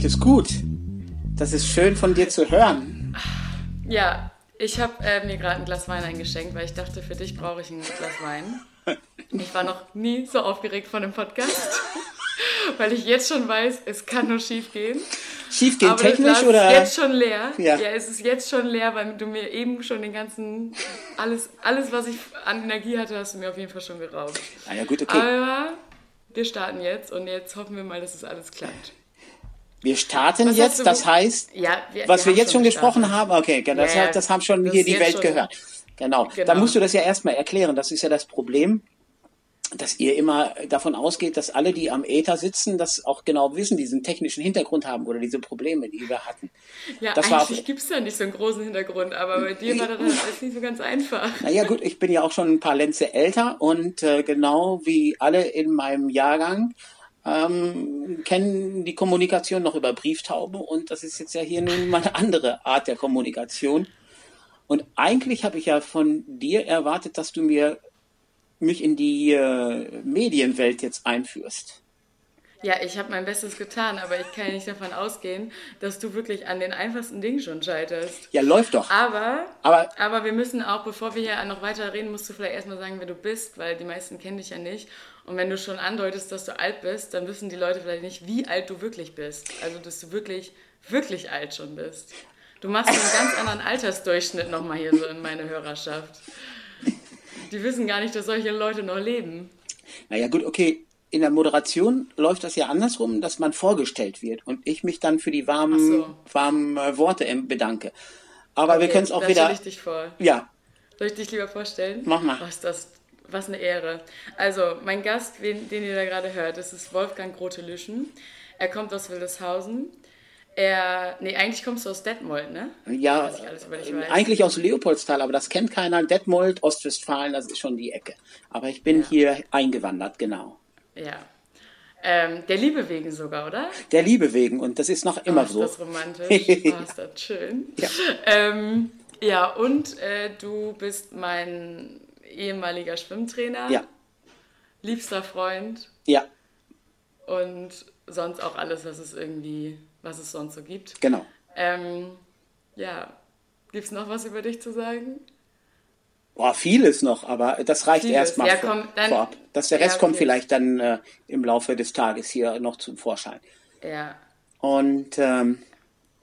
geht es gut. Das ist schön von dir zu hören. Ja, ich habe äh, mir gerade ein Glas Wein eingeschenkt, weil ich dachte, für dich brauche ich ein Glas Wein. Ich war noch nie so aufgeregt von dem Podcast, weil ich jetzt schon weiß, es kann nur schief gehen. Schief gehen Aber technisch das Glas oder? ist jetzt schon leer. Ja. Ja. es ist jetzt schon leer, weil du mir eben schon den ganzen, alles, alles, was ich an Energie hatte, hast du mir auf jeden Fall schon geraubt. Ah ja, gut, okay. Aber wir starten jetzt und jetzt hoffen wir mal, dass es alles klappt. Wir starten Was jetzt, das heißt, Ja, wir, was wir, haben jetzt schon gesprochen gestartet. haben, okay, genau, das, Ja, das haben schon das hier die Welt gehört. Genau. Genau. Da musst du das ja erstmal erklären. Das ist ja das Problem, dass ihr immer davon ausgeht, dass alle, die am Äther sitzen, das auch genau wissen, diesen technischen Hintergrund haben oder diese Probleme, die wir hatten. Ja, Das eigentlich gibt es da nicht so einen großen Hintergrund, aber bei dir war das alles nicht so ganz einfach. Naja gut, ich bin ja auch schon ein paar Lenze älter und äh, genau wie alle in meinem Jahrgang ähm, kennen die Kommunikation noch über Brieftauben und das ist jetzt ja hier nun mal eine andere Art der Kommunikation. Und eigentlich habe ich ja von dir erwartet, dass du mir mich in die äh, Medienwelt jetzt einführst. Ja, ich habe mein Bestes getan, aber ich kann ja nicht davon ausgehen, dass du wirklich an den einfachsten Dingen schon scheiterst. Ja, läuft doch. Aber, Aber aber wir müssen auch, bevor wir hier noch weiter reden, musst du vielleicht erstmal sagen, wer du bist, weil die meisten kennen dich ja nicht. Und wenn du schon andeutest, dass du alt bist, dann wissen die Leute vielleicht nicht, wie alt du wirklich bist. Also, dass du wirklich, wirklich alt schon bist. Du machst einen ganz anderen Altersdurchschnitt nochmal hier so in meine Hörerschaft. Die wissen gar nicht, dass solche Leute noch leben. Naja, gut, okay. In der Moderation läuft das ja andersrum, dass man vorgestellt wird und ich mich dann für die warmen, so. warmen äh, Worte bedanke. Aber wir Okay, können es auch wieder. ich dich vor. Ja, Soll ich dich lieber vorstellen? Mach mal. Was das, was eine Ehre. Also, mein Gast, den, den ihr da gerade hört, das ist Wolfgang Grote-Lüschen. Er kommt aus Wildeshausen. Er, nee, eigentlich kommst du aus Detmold, ne? ja, alles eigentlich aus Leopoldstal, aber das kennt keiner. Detmold, Ostwestfalen, das ist schon die Ecke. Aber ich bin Ja. hier eingewandert, genau. Ja. Ähm, der Liebe wegen sogar, oder? Der Liebe wegen und das ist noch immer oh, ist so. das romantisch. Oh, ist das schön. Ja. Ähm, ja, und äh, du bist mein ehemaliger Schwimmtrainer, Ja, liebster Freund ja, und sonst auch alles, was es irgendwie, was es sonst so gibt. genau. Ähm, ja, gibt's noch was über dich zu sagen? Boah, vieles noch, aber das reicht erstmal Ja, vor, vorab. Das, der Rest Ja, kommt vielleicht dann äh, im Laufe des Tages hier noch zum Vorschein. Ja. Und ähm,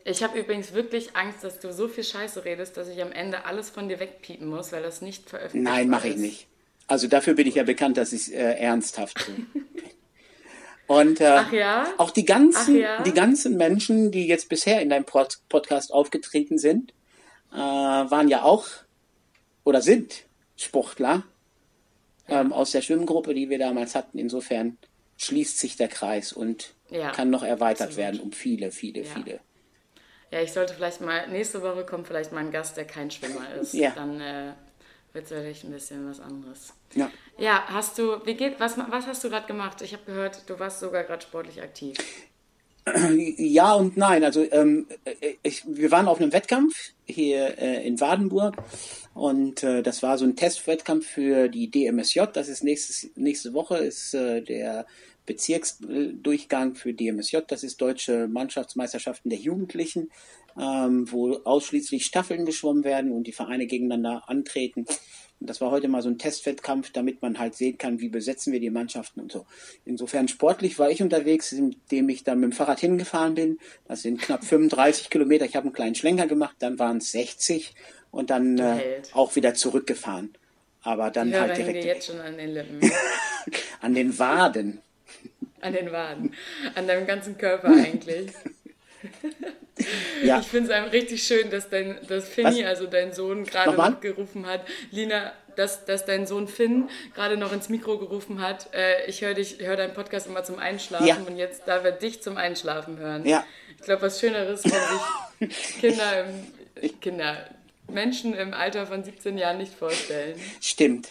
Ich habe übrigens wirklich Angst, dass du so viel Scheiße redest, dass ich am Ende alles von dir wegpiepen muss, weil das nicht veröffentlicht Nein, mache ich nicht. Also dafür bin ich ja bekannt, dass ich äh, ernsthaft bin. Und äh, Ach ja? auch die ganzen, ja? die ganzen Menschen, die jetzt bisher in deinem Pod Podcast aufgetreten sind, äh, waren ja auch oder sind Sportler ähm, aus der Schwimmgruppe, die wir damals hatten. Insofern schließt sich der Kreis und Ja, kann noch erweitert absolut. werden um viele, viele, Ja. viele. Ja, ich sollte vielleicht mal, nächste Woche kommt vielleicht mal ein Gast, der kein Schwimmer ist. Ja. Dann äh, wird es vielleicht ein bisschen was anderes. Ja. Ja, hast du, wie geht, was, was hast du gerade gemacht? Ich habe gehört, du warst sogar gerade sportlich aktiv. Ja und nein. Also ähm, äh, ich, wir waren auf einem Wettkampf hier äh, in Wadenburg und äh, das war so ein Testwettkampf für die DMSJ. Das ist nächstes, nächste Woche ist äh, der Bezirksdurchgang für DMSJ. Das ist deutsche Mannschaftsmeisterschaften der Jugendlichen, ähm, wo ausschließlich Staffeln geschwommen werden und die Vereine gegeneinander antreten. Und das war heute mal so ein Testwettkampf, damit man halt sehen kann, wie besetzen wir die Mannschaften und so. Insofern sportlich war ich unterwegs, indem ich dann mit dem Fahrrad hingefahren bin. Das sind knapp 35 Kilometer. Ich habe einen kleinen Schlenker gemacht, dann waren es 60 und dann äh, auch wieder zurückgefahren. Aber dann Die halt direkt jetzt schon an den Lippen, an den Waden. an den Waden, an deinem ganzen Körper eigentlich. Ja, Ich finde es einem richtig schön, dass dein, dass Finny, Was? also dein Sohn, gerade noch gerufen hat, Lina, dass, dass dein Sohn Finn gerade noch ins Mikro gerufen hat. Äh, ich höre dich, höre deinen Podcast immer zum Einschlafen Ja. und jetzt darf er dich zum Einschlafen hören. Ja. Ich glaube, was Schöneres, wenn sich Kinder, im, Kinder, Menschen im Alter von 17 Jahren nicht vorstellen. Stimmt,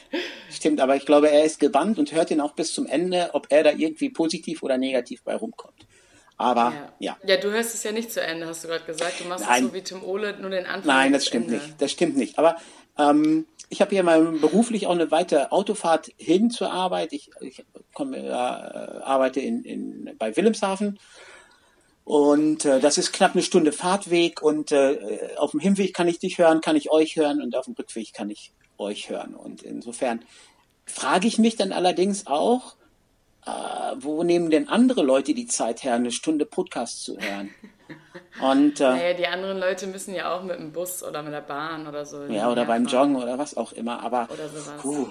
stimmt, aber ich glaube, er ist gebannt und hört ihn auch bis zum Ende, ob er da irgendwie positiv oder negativ bei rumkommt. Aber ja. Ja, ja du hörst es ja nicht zu Ende, hast du gerade gesagt. Du machst Nein. es so wie Tim Ole, nur den Anfang. Nein, das stimmt Ende. nicht. Das stimmt nicht. Aber ähm, ich habe hier mal beruflich auch eine weite Autofahrt hin zur Arbeit. Ich, ich komme, äh, arbeite in, in, bei Wilhelmshaven. Und äh, das ist knapp eine Stunde Fahrtweg. Und äh, auf dem Hinweg kann ich dich hören, kann ich euch hören. Und auf dem Rückweg kann ich euch hören. Und insofern frage ich mich dann allerdings auch, äh, wo nehmen denn andere Leute die Zeit her, eine Stunde Podcast zu hören? Und äh, Naja, die anderen Leute müssen ja auch mit dem Bus oder mit der Bahn oder so. Ja, oder beim herfahren. Joggen oder was auch immer. Aber Oder sowas. puh,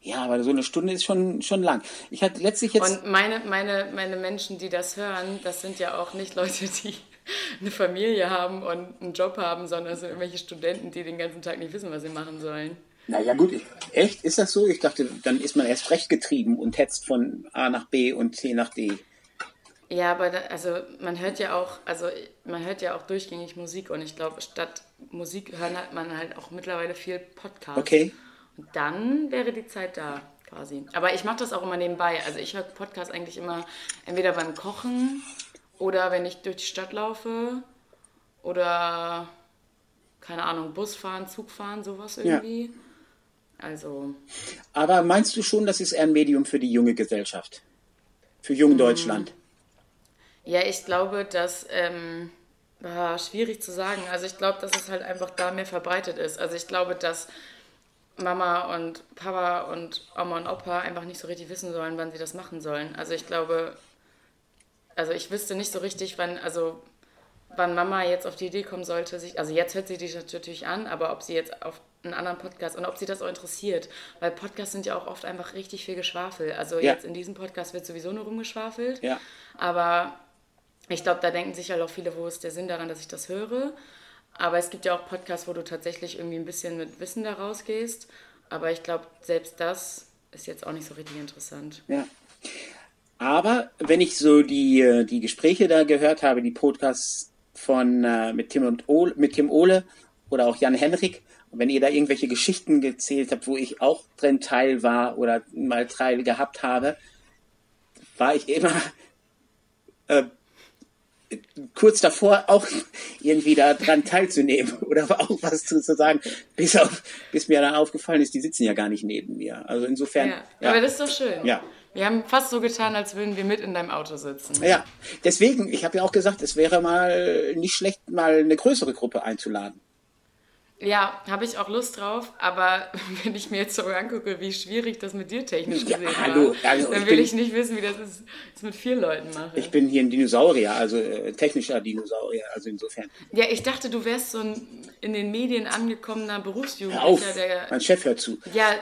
ja, aber so eine Stunde ist schon schon lang. Ich hatte letztlich jetzt Und meine, meine, meine Menschen, die das hören, das sind ja auch nicht Leute, die eine Familie haben und einen Job haben, sondern es sind irgendwelche Studenten, die den ganzen Tag nicht wissen, was sie machen sollen. Naja gut, ich, echt ist das so? Ich dachte, dann ist man erst recht getrieben und hetzt von A nach B und C nach D. Ja, aber da, also man hört ja auch, also man hört ja auch durchgängig Musik und ich glaube, statt Musik hören hat man halt auch mittlerweile viel Podcast. Okay. Und dann wäre die Zeit da quasi. Aber ich mache das auch immer nebenbei. Also ich höre Podcast eigentlich immer entweder beim Kochen oder wenn ich durch die Stadt laufe oder keine Ahnung, Bus fahren, Zug fahren, sowas irgendwie. Also Aber meinst du schon, das ist eher ein Medium für die junge Gesellschaft? Für jung Mhm. Deutschland? Ja, ich glaube, dass ähm, ah, schwierig zu sagen. Also ich glaube, dass es halt einfach da mehr verbreitet ist. Also ich glaube, dass Mama und Papa und Oma und Opa einfach nicht so richtig wissen sollen, wann sie das machen sollen. Also ich glaube, also ich wüsste nicht so richtig, wann, also wann Mama jetzt auf die Idee kommen sollte, sich, also jetzt hört sie die natürlich an, aber ob sie jetzt auf einen anderen Podcast und ob sie das auch interessiert, weil Podcasts sind ja auch oft einfach richtig viel Geschwafel. Also Ja. jetzt in diesem Podcast wird sowieso nur rumgeschwafelt, Ja. aber ich glaube, da denken sich halt auch viele, wo ist der Sinn daran, dass ich das höre. Aber es gibt ja auch Podcasts, wo du tatsächlich irgendwie ein bisschen mit Wissen da rausgehst. Aber ich glaube, selbst das ist jetzt auch nicht so richtig interessant. Ja. Aber wenn ich so die, äh, die Gespräche da gehört habe, die Podcasts von äh, mit Tim und Ole, mit Tim Ole oder auch Jan Henrik, und wenn ihr da irgendwelche Geschichten gezählt habt, wo ich auch drin Teil war oder mal Teil gehabt habe, war ich immer äh, kurz davor auch irgendwie da dran teilzunehmen oder auch was zu, zu sagen, bis auf, bis mir dann aufgefallen ist, die sitzen ja gar nicht neben mir. Also insofern. Ja. Aber das ist doch schön. Ja. Wir haben fast so getan, als würden wir mit in deinem Auto sitzen. Ja, deswegen, ich habe ja auch gesagt, es wäre mal nicht schlecht, mal eine größere Gruppe einzuladen. Ja, habe ich auch Lust drauf, aber wenn ich mir jetzt so angucke, wie schwierig das mit dir technisch Ja, gesehen hallo, war, also dann will bin- ich nicht wissen, wie das ist, das mit vier Leuten mache. Ich bin hier ein Dinosaurier, also äh, technischer Dinosaurier, also insofern. ja, ich dachte, du wärst so ein in den Medien angekommener Hör auf, Berufsjugendlicher, der. mein Chef hört zu. Ja,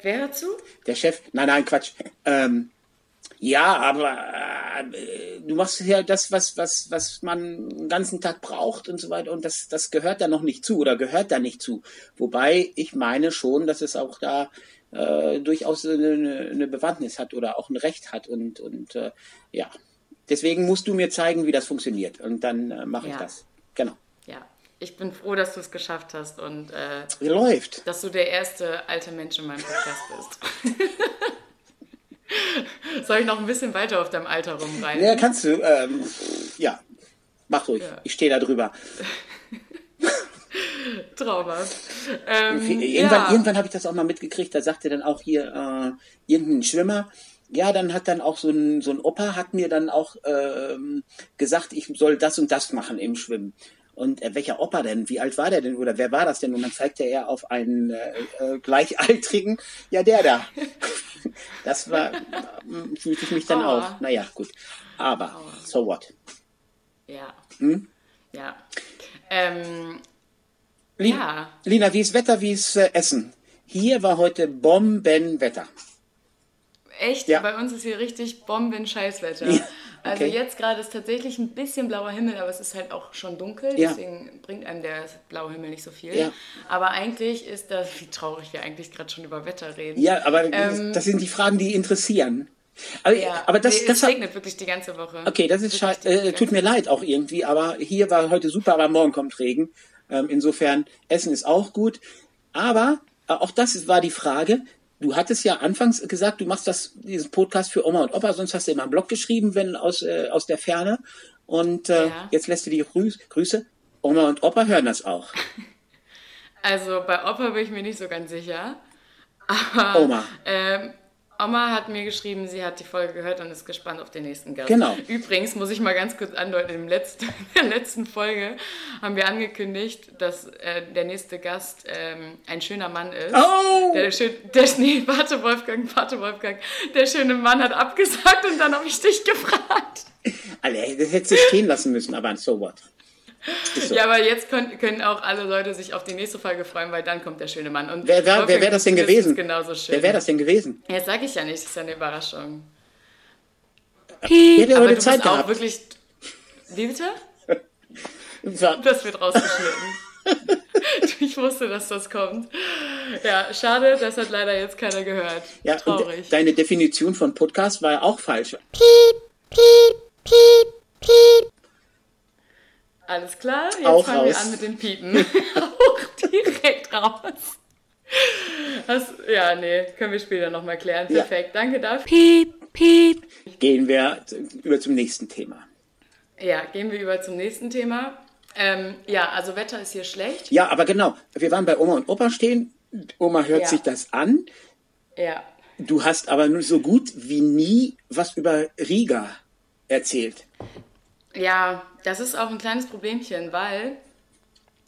wer dazu? Der Chef, nein, nein, Quatsch. Ähm, ja, aber äh, du machst ja das, was, was, was man den ganzen Tag braucht und so weiter. Und das, das gehört da noch nicht zu oder gehört da nicht zu. Wobei ich meine schon, dass es auch da äh, durchaus eine, eine Bewandtnis hat oder auch ein Recht hat. Und, und äh, ja, deswegen musst du mir zeigen, wie das funktioniert. Und dann äh, mache ich Ja. das. Genau. Ja, ich bin froh, dass du es geschafft hast und äh, Läuft. dass du der erste alte Mensch in meinem Podcast bist. Soll ich noch ein bisschen weiter auf deinem Alter rumreiten? Ja, kannst du. Ähm, ja, mach ruhig. Ja. Ich stehe da drüber. Traumhaft. Ähm, Irgendwann, ja. irgendwann habe ich das auch mal mitgekriegt, da sagte dann auch hier äh, irgendein Schwimmer, ja, dann hat dann auch so ein, so ein Opa hat mir dann auch ähm, gesagt, ich soll das und das machen im Schwimmen. Und äh, welcher Opa denn? Wie alt war der denn? Oder wer war das denn? Und dann zeigte er auf einen äh, äh, Gleichaltrigen, ja, der da. Das war, äh, fühlte ich mich dann Aua. auch. Naja, gut. Aber, so what? Ja. Hm? Ja. Ähm, Lin Ja. Lina, wie ist Wetter, wie ist äh, Essen? Hier war heute Bombenwetter. Echt, Ja. bei uns ist hier richtig Bomben-Scheißwetter. Ja, Also okay. jetzt gerade ist tatsächlich ein bisschen blauer Himmel, aber es ist halt auch schon dunkel, Ja. deswegen bringt einem der blaue Himmel nicht so viel. Ja. Aber eigentlich ist das, wie traurig wir eigentlich gerade schon über Wetter reden. Ja, aber Ähm, das sind die Fragen, die interessieren. Aber, Ja, aber das, nee, das es hat, regnet wirklich die ganze Woche. okay, das ist Wirklich schei- die äh, tut mir leid auch irgendwie, aber hier war heute super, aber morgen kommt Regen. Ähm, insofern, Essen ist auch gut. Aber äh, auch das war die Frage. Du hattest ja anfangs gesagt, du machst das, diesen Podcast für Oma und Opa, sonst hast du immer einen Blog geschrieben, wenn aus, äh, aus der Ferne. Und äh, Ja. jetzt lässt du die Grüß, Grüße. Oma und Opa hören das auch. Also bei Opa bin ich mir nicht so ganz sicher. Aber Oma. Ähm, Oma hat mir geschrieben, sie hat die Folge gehört und ist gespannt auf den nächsten Gast. Genau. Übrigens muss ich mal ganz kurz andeuten, im letzten, in der letzten Folge haben wir angekündigt, dass äh, der nächste Gast ähm, ein schöner Mann ist. Oh! Der, schön, der, nee, warte Wolfgang, warte Wolfgang. Der schöne Mann hat abgesagt und dann habe ich dich gefragt. Alle, das hättest du stehen lassen müssen, aber so what. Ja, aber jetzt können, können auch alle Leute sich auf die nächste Folge freuen, weil dann kommt der schöne Mann. Und Wer, wer, wer Wolfgang, wäre das denn gewesen? es Genauso schön. Wer wäre das denn gewesen? Jetzt sage ich ja nicht, das ist ja eine Überraschung. Hätte Aber du Zeit bist auch gehabt. wirklich. Wie bitte? Das wird rausgeschnitten. ich wusste, dass das kommt. Ja, schade, das hat leider jetzt keiner gehört. Ja, und Traurig. deine Definition von Podcast war ja auch falsch. Alles klar, jetzt Auch fangen wir raus. an mit dem Piepen. auch direkt raus. Das, ja, nee, können wir später nochmal klären. Ja. Perfekt, danke dafür. Gehen wir über zum nächsten Thema. Ja, gehen wir über zum nächsten Thema. Ähm, ja, also Wetter ist hier schlecht. Ja, aber genau. Wir waren bei Oma und Opa stehen. Oma hört Ja. sich das an. Ja, Du hast aber nur so gut wie nie was über Riga erzählt. Ja, das ist auch ein kleines Problemchen, weil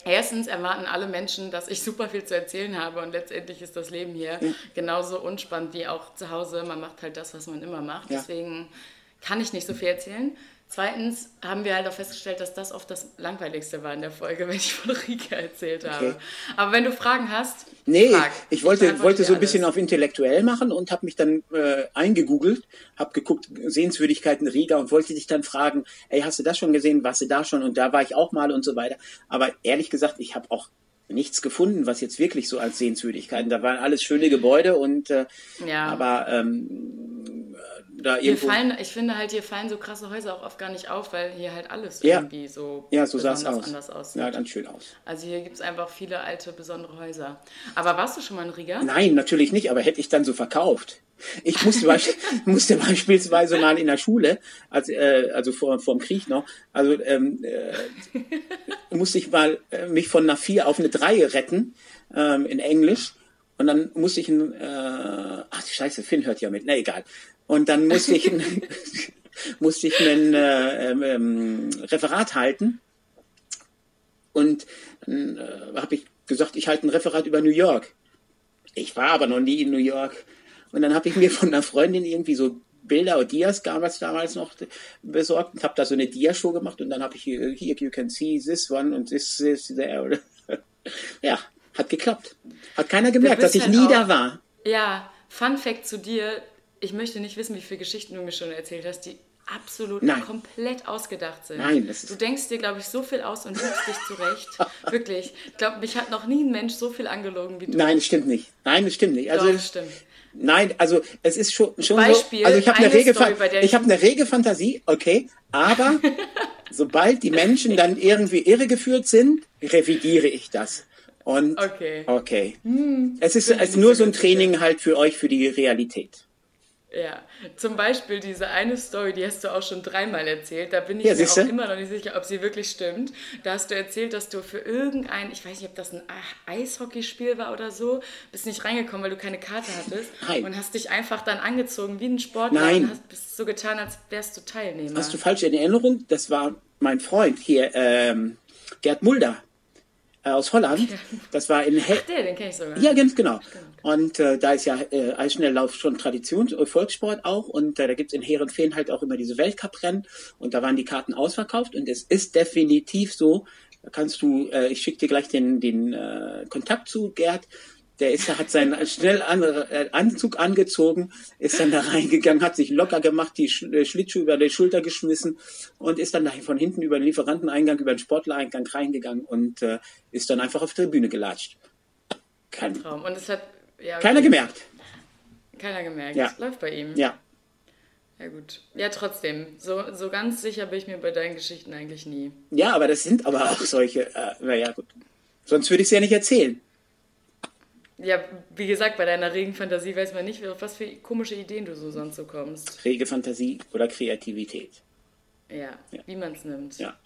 erstens erwarten alle Menschen, dass ich super viel zu erzählen habe und letztendlich ist das Leben hier genauso unspannend wie auch zu Hause. Man macht halt das, was man immer macht. Ja. Deswegen kann ich nicht so viel erzählen. Zweitens haben wir halt auch festgestellt, dass das oft das Langweiligste war in der Folge, wenn ich von Rika erzählt habe. Okay. Aber wenn du Fragen hast, Nee, frag. ich wollte, beantworte wollte so ein bisschen alles. auf intellektuell machen und habe mich dann äh, eingegoogelt, habe geguckt, Sehenswürdigkeiten Riga und wollte dich dann fragen, ey, hast du das schon gesehen, warst du da schon und da war ich auch mal und so weiter. Aber ehrlich gesagt, ich habe auch nichts gefunden, was jetzt wirklich so als Sehenswürdigkeiten, da waren alles schöne Gebäude und äh, Ja. aber ähm, da Hier irgendwo... fallen, ich finde halt, hier fallen so krasse Häuser auch oft gar nicht auf, weil hier halt alles Ja. irgendwie so, ja, so besonders aus. anders aussieht. Ja, ganz schön aus. Also hier gibt es einfach viele alte, besondere Häuser. Aber warst du schon mal in Riga? Nein, natürlich nicht, aber hätte ich dann so verkauft. Ich musste, musste beispielsweise mal in der Schule, als, äh, also vor, vor dem Krieg noch, also ähm, äh, musste ich mal äh, mich von einer 4 auf eine 3 retten ähm, in Englisch. Und dann musste ich ein, äh, ach scheiße, Finn hört ja mit, na egal. Und dann musste ich ein, musste ich ein äh, ähm, ähm, Referat halten. Und dann äh, habe ich gesagt, ich halte ein Referat über New York. Ich war aber noch nie in New York. Und dann habe ich mir von einer Freundin irgendwie so Bilder oder Dias damals, damals noch besorgt und habe da so eine Dia-Show gemacht und dann habe ich hier, here you can see this one und this is there. ja, hat geklappt. Hat keiner gemerkt, dass ich halt nie auch- da war. Ja, Fun Fact zu dir. Ich möchte nicht wissen, wie viele Geschichten du mir schon erzählt hast, die absolut Nein. komplett ausgedacht sind. Nein, das ist- du denkst dir, glaube ich, so viel aus und lügst dich zurecht. Wirklich. Ich glaube, mich hat noch nie ein Mensch so viel angelogen wie du. Nein, das stimmt nicht. Nein, das stimmt nicht. Also Doch, das stimmt. Nein, also es ist schon, schon Beispiel, so. Also ich habe eine eine rege, Story, ich habe eine rege Fantasie, okay, aber sobald die Menschen dann irgendwie irregeführt sind, revidiere ich das. Und Okay. okay. es ist, bin ich es ist nur so ein sicher. Training halt für euch für die Realität. Ja, zum Beispiel diese eine Story, die hast du auch schon dreimal erzählt. Da bin ich Ja, mir auch immer noch nicht sicher, ob sie wirklich stimmt. Da hast du erzählt, dass du für irgendein, ich weiß nicht, ob das ein Eishockeyspiel war oder so, bist nicht reingekommen, weil du keine Karte hattest. Nein. Und hast dich einfach dann angezogen wie ein Sportler Nein. und hast bist so getan, als wärst du Teilnehmer. Hast du falsch in Erinnerung? Das war mein Freund hier, ähm, Gerd Mulder aus Holland. Das war in He Der, den kenne ich sogar. Ja, ganz genau. Und äh, da ist ja äh, Eisschnelllauf schon Tradition, äh, Volkssport auch. Und äh, da gibt's in Heerenveen halt auch immer diese Weltcuprennen. Und da waren die Karten ausverkauft. Und es ist definitiv so, da kannst du, äh, ich schicke dir gleich den, den äh, Kontakt zu, Gerd. Der ist, hat seinen schnell an, äh, Anzug angezogen, ist dann da reingegangen, hat sich locker gemacht, die äh, Schlittschuhe über die Schulter geschmissen und ist dann da von hinten über den Lieferanteneingang, über den Sportlereingang reingegangen und äh, ist dann einfach auf die Tribüne gelatscht. Kein, Traum. Und es hat ja, okay. keiner gemerkt. Keiner gemerkt. Ja. Läuft bei ihm. Ja. Ja, gut. Ja, trotzdem. So, so ganz sicher bin ich mir bei deinen Geschichten eigentlich nie. Ja, aber das sind aber auch solche, äh, naja, gut. Sonst würde ich es ja nicht erzählen. Ja, wie gesagt, bei deiner regen Fantasie weiß man nicht, auf was für komische Ideen du so sonst so kommst. Rege Fantasie oder Kreativität. Ja, Ja. wie man es nimmt. Ja.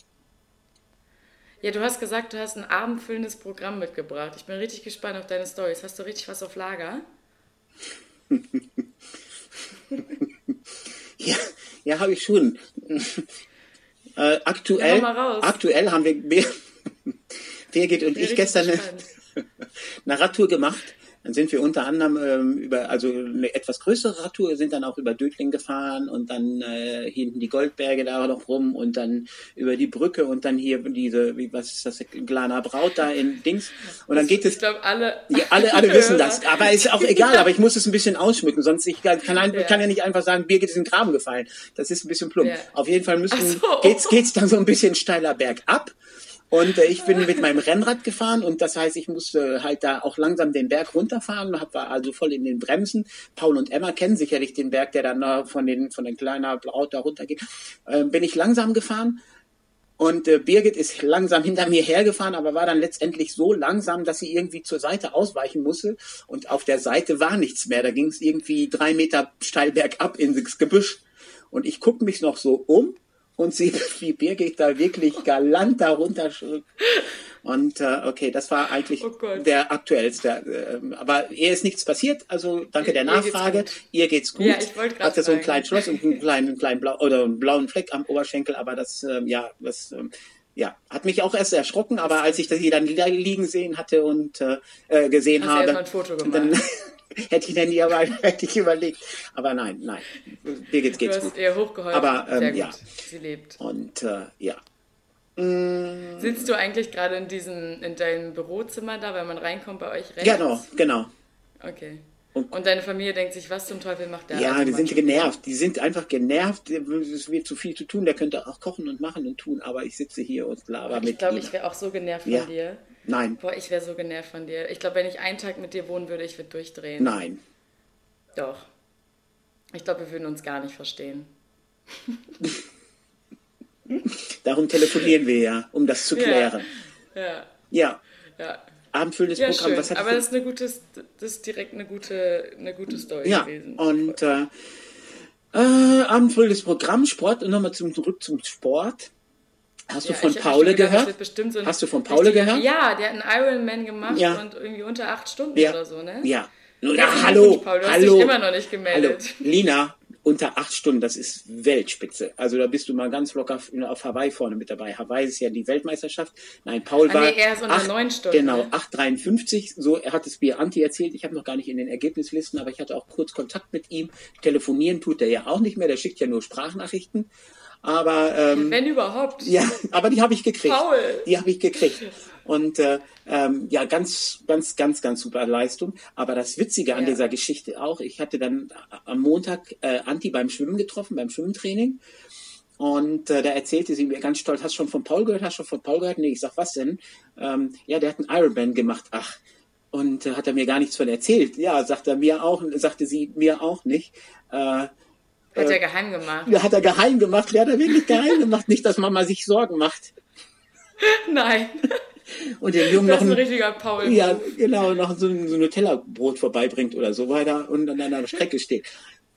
Ja, du hast gesagt, du hast ein abendfüllendes Programm mitgebracht. Ich bin richtig gespannt auf deine Stories. Hast du richtig was auf Lager? Ja, ja habe ich schon. Äh, aktuell, Ja, hau mal raus. aktuell haben wir, Birgit und ich gestern eine. eine Radtour gemacht. Dann sind wir unter anderem ähm, über, also eine etwas größere Radtour, sind dann auch über Dötling gefahren und dann äh, hinten die Goldberge da noch rum und dann über die Brücke und dann hier diese, wie, was ist das, Glana Braut da in Dings. Und dann geht es Ich glaube, alle. ja, alle, alle wissen das, aber ist auch egal, aber ich muss es ein bisschen ausschmücken, sonst ich kann, kann, ein, Ja. kann ja nicht einfach sagen, Birgit ist in den Graben gefallen. Das ist ein bisschen plump. Ja. Auf jeden Fall müssen, so. geht's, geht's dann so ein bisschen steiler bergab. Und äh, ich bin mit meinem Rennrad gefahren und das heißt, ich musste halt da auch langsam den Berg runterfahren, hab, war also voll in den Bremsen. Paul und Emma kennen sicherlich den Berg, der dann äh, von den von den kleiner Braut da runtergeht. Äh, bin ich langsam gefahren und äh, Birgit ist langsam hinter mir hergefahren, aber war dann letztendlich so langsam, dass sie irgendwie zur Seite ausweichen musste. Und auf der Seite war nichts mehr. Da ging es irgendwie drei Meter steil bergab ins Gebüsch. Und ich gucke mich noch so um und sehe, wie Birgit da wirklich galant darunter. Und äh, okay, das war eigentlich Oh der aktuellste. ähm, aber ihr ist nichts passiert. Also danke der geht's Nachfrage. gut. Ihr geht's gut. Ja, ich wollte Hatte so einen kleinen Schloss und einen kleinen, einen kleinen blau oder einen blauen Fleck am Oberschenkel, aber das, ähm, ja, das, ähm, ja, hat mich auch erst erschrocken, aber als ich das hier dann li- liegen sehen hatte und äh, äh, gesehen Hast habe, dann gemacht? hätte ich dann nie aber hätte ich überlegt. Aber nein, nein, mir geht's, Du hast gut. ihr hochgeholfen. Aber, ähm, Sehr gut. ja. Sie lebt. Und äh, ja, Sitzt du eigentlich gerade in diesem, in deinem Bürozimmer da, wenn man reinkommt bei euch rechts? genau, genau. Okay. Und- Und, deine Familie denkt sich, was zum Teufel macht der? Ja, die sind genervt. Die sind einfach genervt. Es wird zu viel zu tun. Der könnte auch kochen und machen und tun, aber ich sitze hier und laber mit Ich glaube, ich wäre auch so genervt von Ja. dir. Nein, Boah, ich wäre so genervt von dir. Ich glaube, wenn ich einen Tag mit dir wohnen würde, ich würde durchdrehen. nein. Doch. Ich glaube, wir würden uns gar nicht verstehen. Darum telefonieren wir ja, um das zu Ja. klären. Ja, Ja, ja. abendfüllendes Ja, Programm. schön. Was hat Aber das ist, eine gute, das ist direkt eine gute, eine gute Story Ja, gewesen. und äh, äh, abendfüllendes Programm, Sport und nochmal zum, zurück zum Sport. Hast Ja, du von ich schon gedacht, so Hast du von Paule richtiger- gehört? Ja, der hat einen Ironman gemacht Ja. und irgendwie unter acht Stunden Ja. oder so, ne? Ja. Ja, hallo, Paul, du hast hallo. dich immer noch nicht gemeldet. Hallo, Lina, unter acht Stunden, das ist Weltspitze. Also da bist du mal ganz locker auf, Hawaii vorne mit dabei. Hawaii ist ja die Weltmeisterschaft. Nein, Paul Ah, war nee, er ist unter acht- neun Stunden, Genau, ne? 8,53. So, er hat es mir Anti erzählt. Ich habe noch gar nicht in den Ergebnislisten, aber ich hatte auch kurz Kontakt mit ihm. Telefonieren tut er ja auch nicht mehr. Der schickt ja nur Sprachnachrichten. Aber ähm, Wenn überhaupt. ja, aber die habe ich gekriegt. Paul. Die habe ich gekriegt. Und äh, ähm, ja, ganz, ganz, ganz, ganz super Leistung. Aber das Witzige an Ja. dieser Geschichte auch, ich hatte dann am Montag äh, Anti beim Schwimmen getroffen, beim Schwimmtraining. Und äh, da erzählte sie mir ganz stolz, hast du schon von Paul gehört? Hast du schon von Paul gehört? Nee, ich sag, was denn? Ähm, ja, der hat einen Ironman gemacht. Ach. Und äh, hat er mir gar nichts von erzählt. Ja, sagt er mir auch, sagte sie mir auch nicht. Äh, Hat er geheim gemacht. ja, hat er geheim gemacht. Ja, hat er wirklich geheim gemacht. Nicht, dass Mama sich Sorgen macht. Nein. Und den Jungen Das noch ist ein ein, richtiger Paul. ja, genau, noch so ein, so ein Nutella-Brot vorbeibringt oder so weiter und dann an der Strecke steht.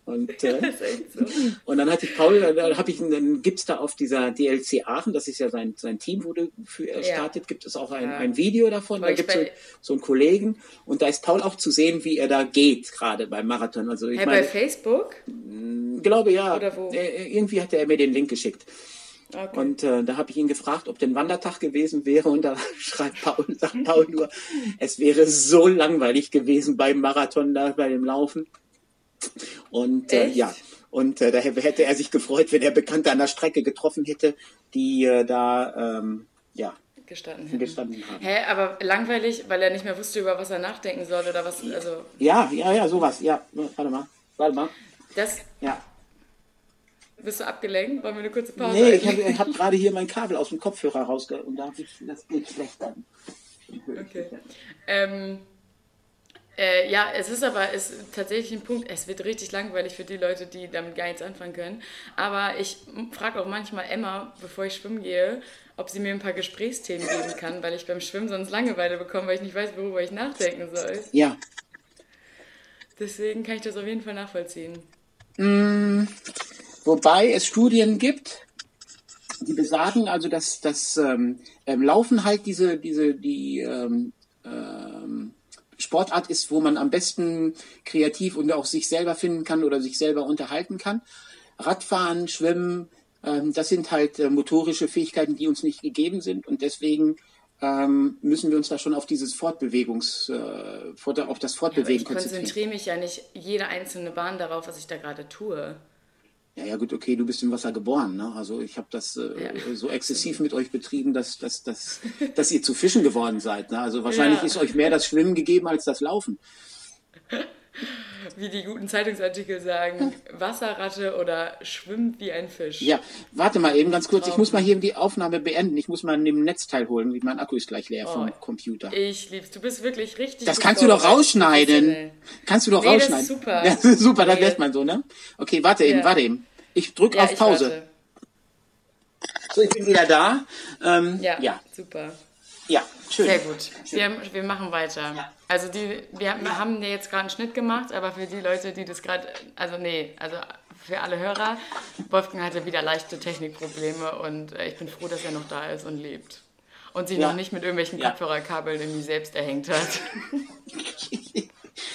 Und, äh, so. und dann hatte ich Paul, da habe ich, dann gibt's da auf dieser DLC Aachen, das ist ja sein, sein Team, du für er Ja. startet, gibt es auch ein, Ja. ein Video davon. Da Weil ich gibt's so, bei- so einen Kollegen und da ist Paul auch zu sehen, wie er da geht, gerade beim Marathon. Also ich Hey, bei meine, Facebook? glaube ja, Oder wo? äh, irgendwie hat er mir den Link geschickt. Okay. Und äh, da habe ich ihn gefragt, ob denn Wandertag gewesen wäre. Und da schreibt Paul, sagt Paul nur, es wäre so langweilig gewesen beim Marathon da, bei dem Laufen. Und äh, ja, und äh, da hätte er sich gefreut, wenn er Bekannte an der Strecke getroffen hätte, die äh, da ähm, ja, gestanden gestanden haben. Hä, aber langweilig, weil er nicht mehr wusste, über was er nachdenken soll oder was. Also, Ja, ja, ja, sowas. Ja, warte mal, warte mal. das. Ja. Bist du abgelenkt? Wollen wir eine kurze Pause? Nee, ich habe hab gerade hier mein Kabel aus dem Kopfhörer rausge... Und da ich, das geht schlecht dann. Okay. Ähm, Äh, ja, es ist aber es ist tatsächlich ein Punkt, es wird richtig langweilig für die Leute, die damit gar nichts anfangen können. Aber ich frage auch manchmal Emma, bevor ich schwimmen gehe, ob sie mir ein paar Gesprächsthemen geben kann, weil ich beim Schwimmen sonst Langeweile bekomme, weil ich nicht weiß, worüber ich nachdenken soll. Ja. Deswegen kann ich das auf jeden Fall nachvollziehen. Mm, wobei es Studien gibt, die besagen, also dass das ähm, ähm, Laufen halt diese, diese, die ähm, ähm, Sportart ist, wo man am besten kreativ und auch sich selber finden kann oder sich selber unterhalten kann. Radfahren, Schwimmen, ähm, das sind halt äh, motorische Fähigkeiten, die uns nicht gegeben sind und deswegen ähm, müssen wir uns da schon auf dieses Fortbewegungs, äh, auf das Fortbewegen ja, ich konzentrieren. Ich konzentriere mich ja nicht jede einzelne Bahn darauf, was ich da gerade tue. Ja, ja, gut, okay, du bist im Wasser geboren. Ne? Also ich habe das äh, ja. so exzessiv mit euch betrieben, dass, dass, dass, dass ihr zu Fischen geworden seid. Ne? Also wahrscheinlich ja. ist euch mehr das Schwimmen gegeben als das Laufen. Wie die guten Zeitungsartikel sagen, Wasserratte oder schwimmt wie ein Fisch. Ja, warte mal eben ganz kurz. Traum. Ich muss mal hier die Aufnahme beenden. Ich muss mal neben Netzteil holen. Mein Akku ist gleich leer oh, vom Computer. Ich lieb's. Du bist wirklich richtig. Das kannst du doch rausschneiden. Kannst du doch nee, rausschneiden. Das ist super. Ja, super, nee. das lässt man so, ne? Okay, warte eben, ja. warte eben. Ich drücke ja, auf Pause. So, ich bin wieder da. Ähm, ja, ja, super. Ja, schön. Sehr gut. Wir, wir machen weiter. Ja. Also die, wir, wir haben ja jetzt gerade einen Schnitt gemacht, aber für die Leute, die das gerade, also nee, also für alle Hörer, Wolfgang hatte wieder leichte Technikprobleme und äh, ich bin froh, dass er noch da ist und lebt. Und sich ja. noch nicht mit irgendwelchen ja. Kopfhörerkabeln irgendwie selbst erhängt hat.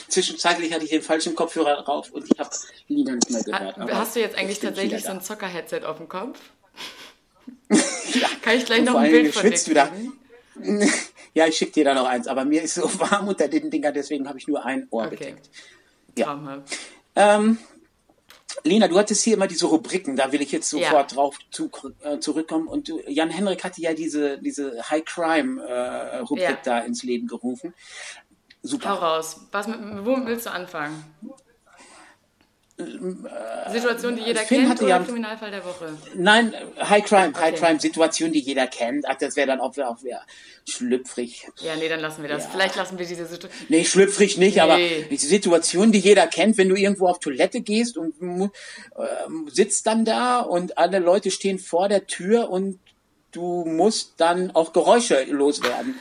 Zwischenzeitlich hatte ich den falschen Kopfhörer drauf und ich habe Lieder nicht mehr gehört. Hast du jetzt eigentlich tatsächlich so ein Zocker-Headset auf dem Kopf? ja. Kann ich gleich noch ein Bild von dir kriegen? Ja, ich schicke dir da noch eins, aber mir ist so warm unter den Dinger, deswegen habe ich nur ein Ohr okay. bedeckt. Ja. Ähm, Lena, du hattest hier immer diese Rubriken, da will ich jetzt sofort ja. drauf zu, äh, zurückkommen. Und du, Jan Henrik hatte ja diese, diese High Crime äh, Rubrik ja. da ins Leben gerufen. Super. Hau raus. Was, wo willst du anfangen? Situation, die jeder Finn kennt oder ja, Kriminalfall der Woche? Nein, High Crime, okay. High Crime, Situation, die jeder kennt. Ach, das wäre dann auch, auch wieder schlüpfrig. Ja, nee, dann lassen wir das. Ja. Vielleicht lassen wir diese Situation. Nee, schlüpfrig nicht, nee. aber die Situation, die jeder kennt, wenn du irgendwo auf Toilette gehst und äh, sitzt dann da und alle Leute stehen vor der Tür und du musst dann auch Geräusche loswerden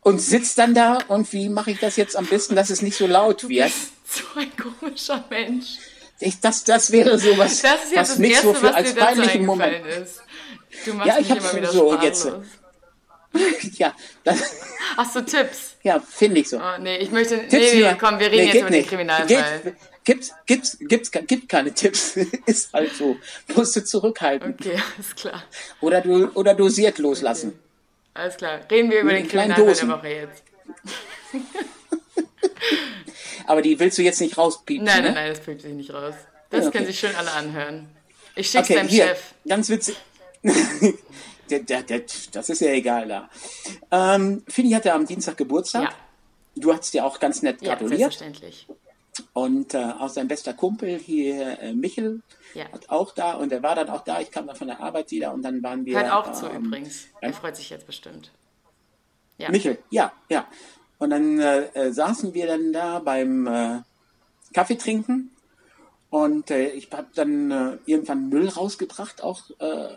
und sitzt dann da und wie mache ich das jetzt am besten, dass es nicht so laut wird? So ein komischer Mensch. Ich, das, das wäre so was, das ist jetzt was mich Erste, so für als peinlichen Moment. Ist. Du machst ja, ich mich immer wieder so jetzt. ja, das. Hast du Tipps? Ja, finde ich so. Oh, nee, ich möchte. Tipps nee, nee, komm, wir reden nee, jetzt über den Kriminalfall. Gibt, gibt's, gibt's, gibt keine Tipps. ist halt so. Musst du zurückhalten. Okay, alles klar. Oder du, oder dosiert loslassen. Okay. Alles klar. Reden wir über Mit den Kriminalfall der Woche jetzt. Aber die willst du jetzt nicht rauspiepen? Nein, ne? nein, nein, das piept sich nicht raus. Das okay. können sich schön alle anhören. Ich schick's okay, deinem hier, Chef. Ganz witzig. das ist ja egal da. Ähm, Fini hatte am Dienstag Geburtstag. Ja. Du hast dir auch ganz nett gratuliert. Ja, selbstverständlich. Und äh, auch sein bester Kumpel hier, äh, Michel, ja. hat auch da und er war dann auch da. Ich kam dann von der Arbeit wieder und dann waren wir. Hört auch ähm, zu übrigens. Er freut sich jetzt bestimmt. Ja. Michel, ja, ja. Und dann äh, äh, saßen wir dann da beim äh, Kaffee trinken und äh, ich habe dann äh, irgendwann Müll rausgebracht auch äh,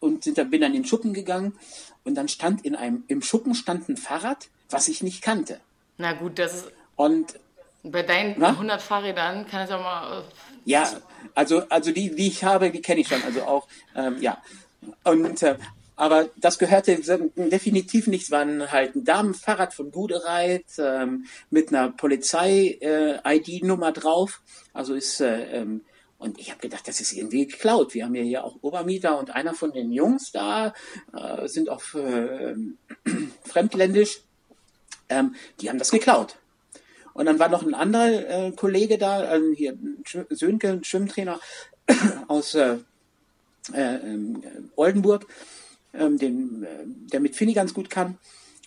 und sind, bin dann in den Schuppen gegangen und dann stand in einem im Schuppen stand ein Fahrrad, was ich nicht kannte. Na gut, das ist und bei deinen na? 100 Fahrrädern kann es auch mal. Ja, also also die die ich habe, die kenne ich schon, also auch ähm, ja und aber das gehörte definitiv nicht. Es war halt ein Damenfahrrad von Gudereit ähm, mit einer Polizei-ID-Nummer äh, drauf. Also ist äh, ähm, und ich habe gedacht, das ist irgendwie geklaut. Wir haben ja hier auch Obermieter und einer von den Jungs da äh, sind auch äh, fremdländisch. Ähm, die haben das geklaut. Und dann war noch ein anderer äh, Kollege da, äh, hier Sönke, ein Schwimmtrainer aus äh, äh, ähm, Oldenburg ähm, den, äh, der mit Finny ganz gut kann.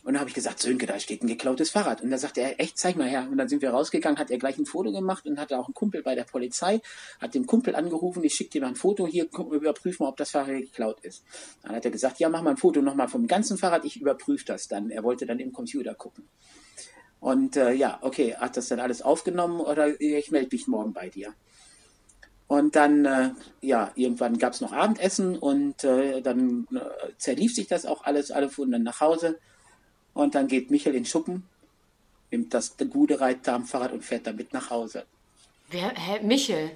Und dann habe ich gesagt, Sönke, da steht ein geklautes Fahrrad. Und da sagte er, echt, zeig mal her. Und dann sind wir rausgegangen, hat er gleich ein Foto gemacht und hatte auch einen Kumpel bei der Polizei, hat den Kumpel angerufen, ich schicke dir mal ein Foto, hier überprüf mal, ob das Fahrrad geklaut ist. Dann hat er gesagt, ja, mach mal ein Foto nochmal vom ganzen Fahrrad, ich überprüfe das dann. Er wollte dann im Computer gucken. Und äh, ja, okay, hat das dann alles aufgenommen oder ich melde mich morgen bei dir. Und dann, äh, ja, irgendwann gab es noch Abendessen und äh, dann äh, zerlief sich das auch alles, alle fuhren dann nach Hause. Und dann geht Michael in den Schuppen, nimmt das gute Reitdarmfahrrad und fährt damit nach Hause. Wer? Hä? Michel?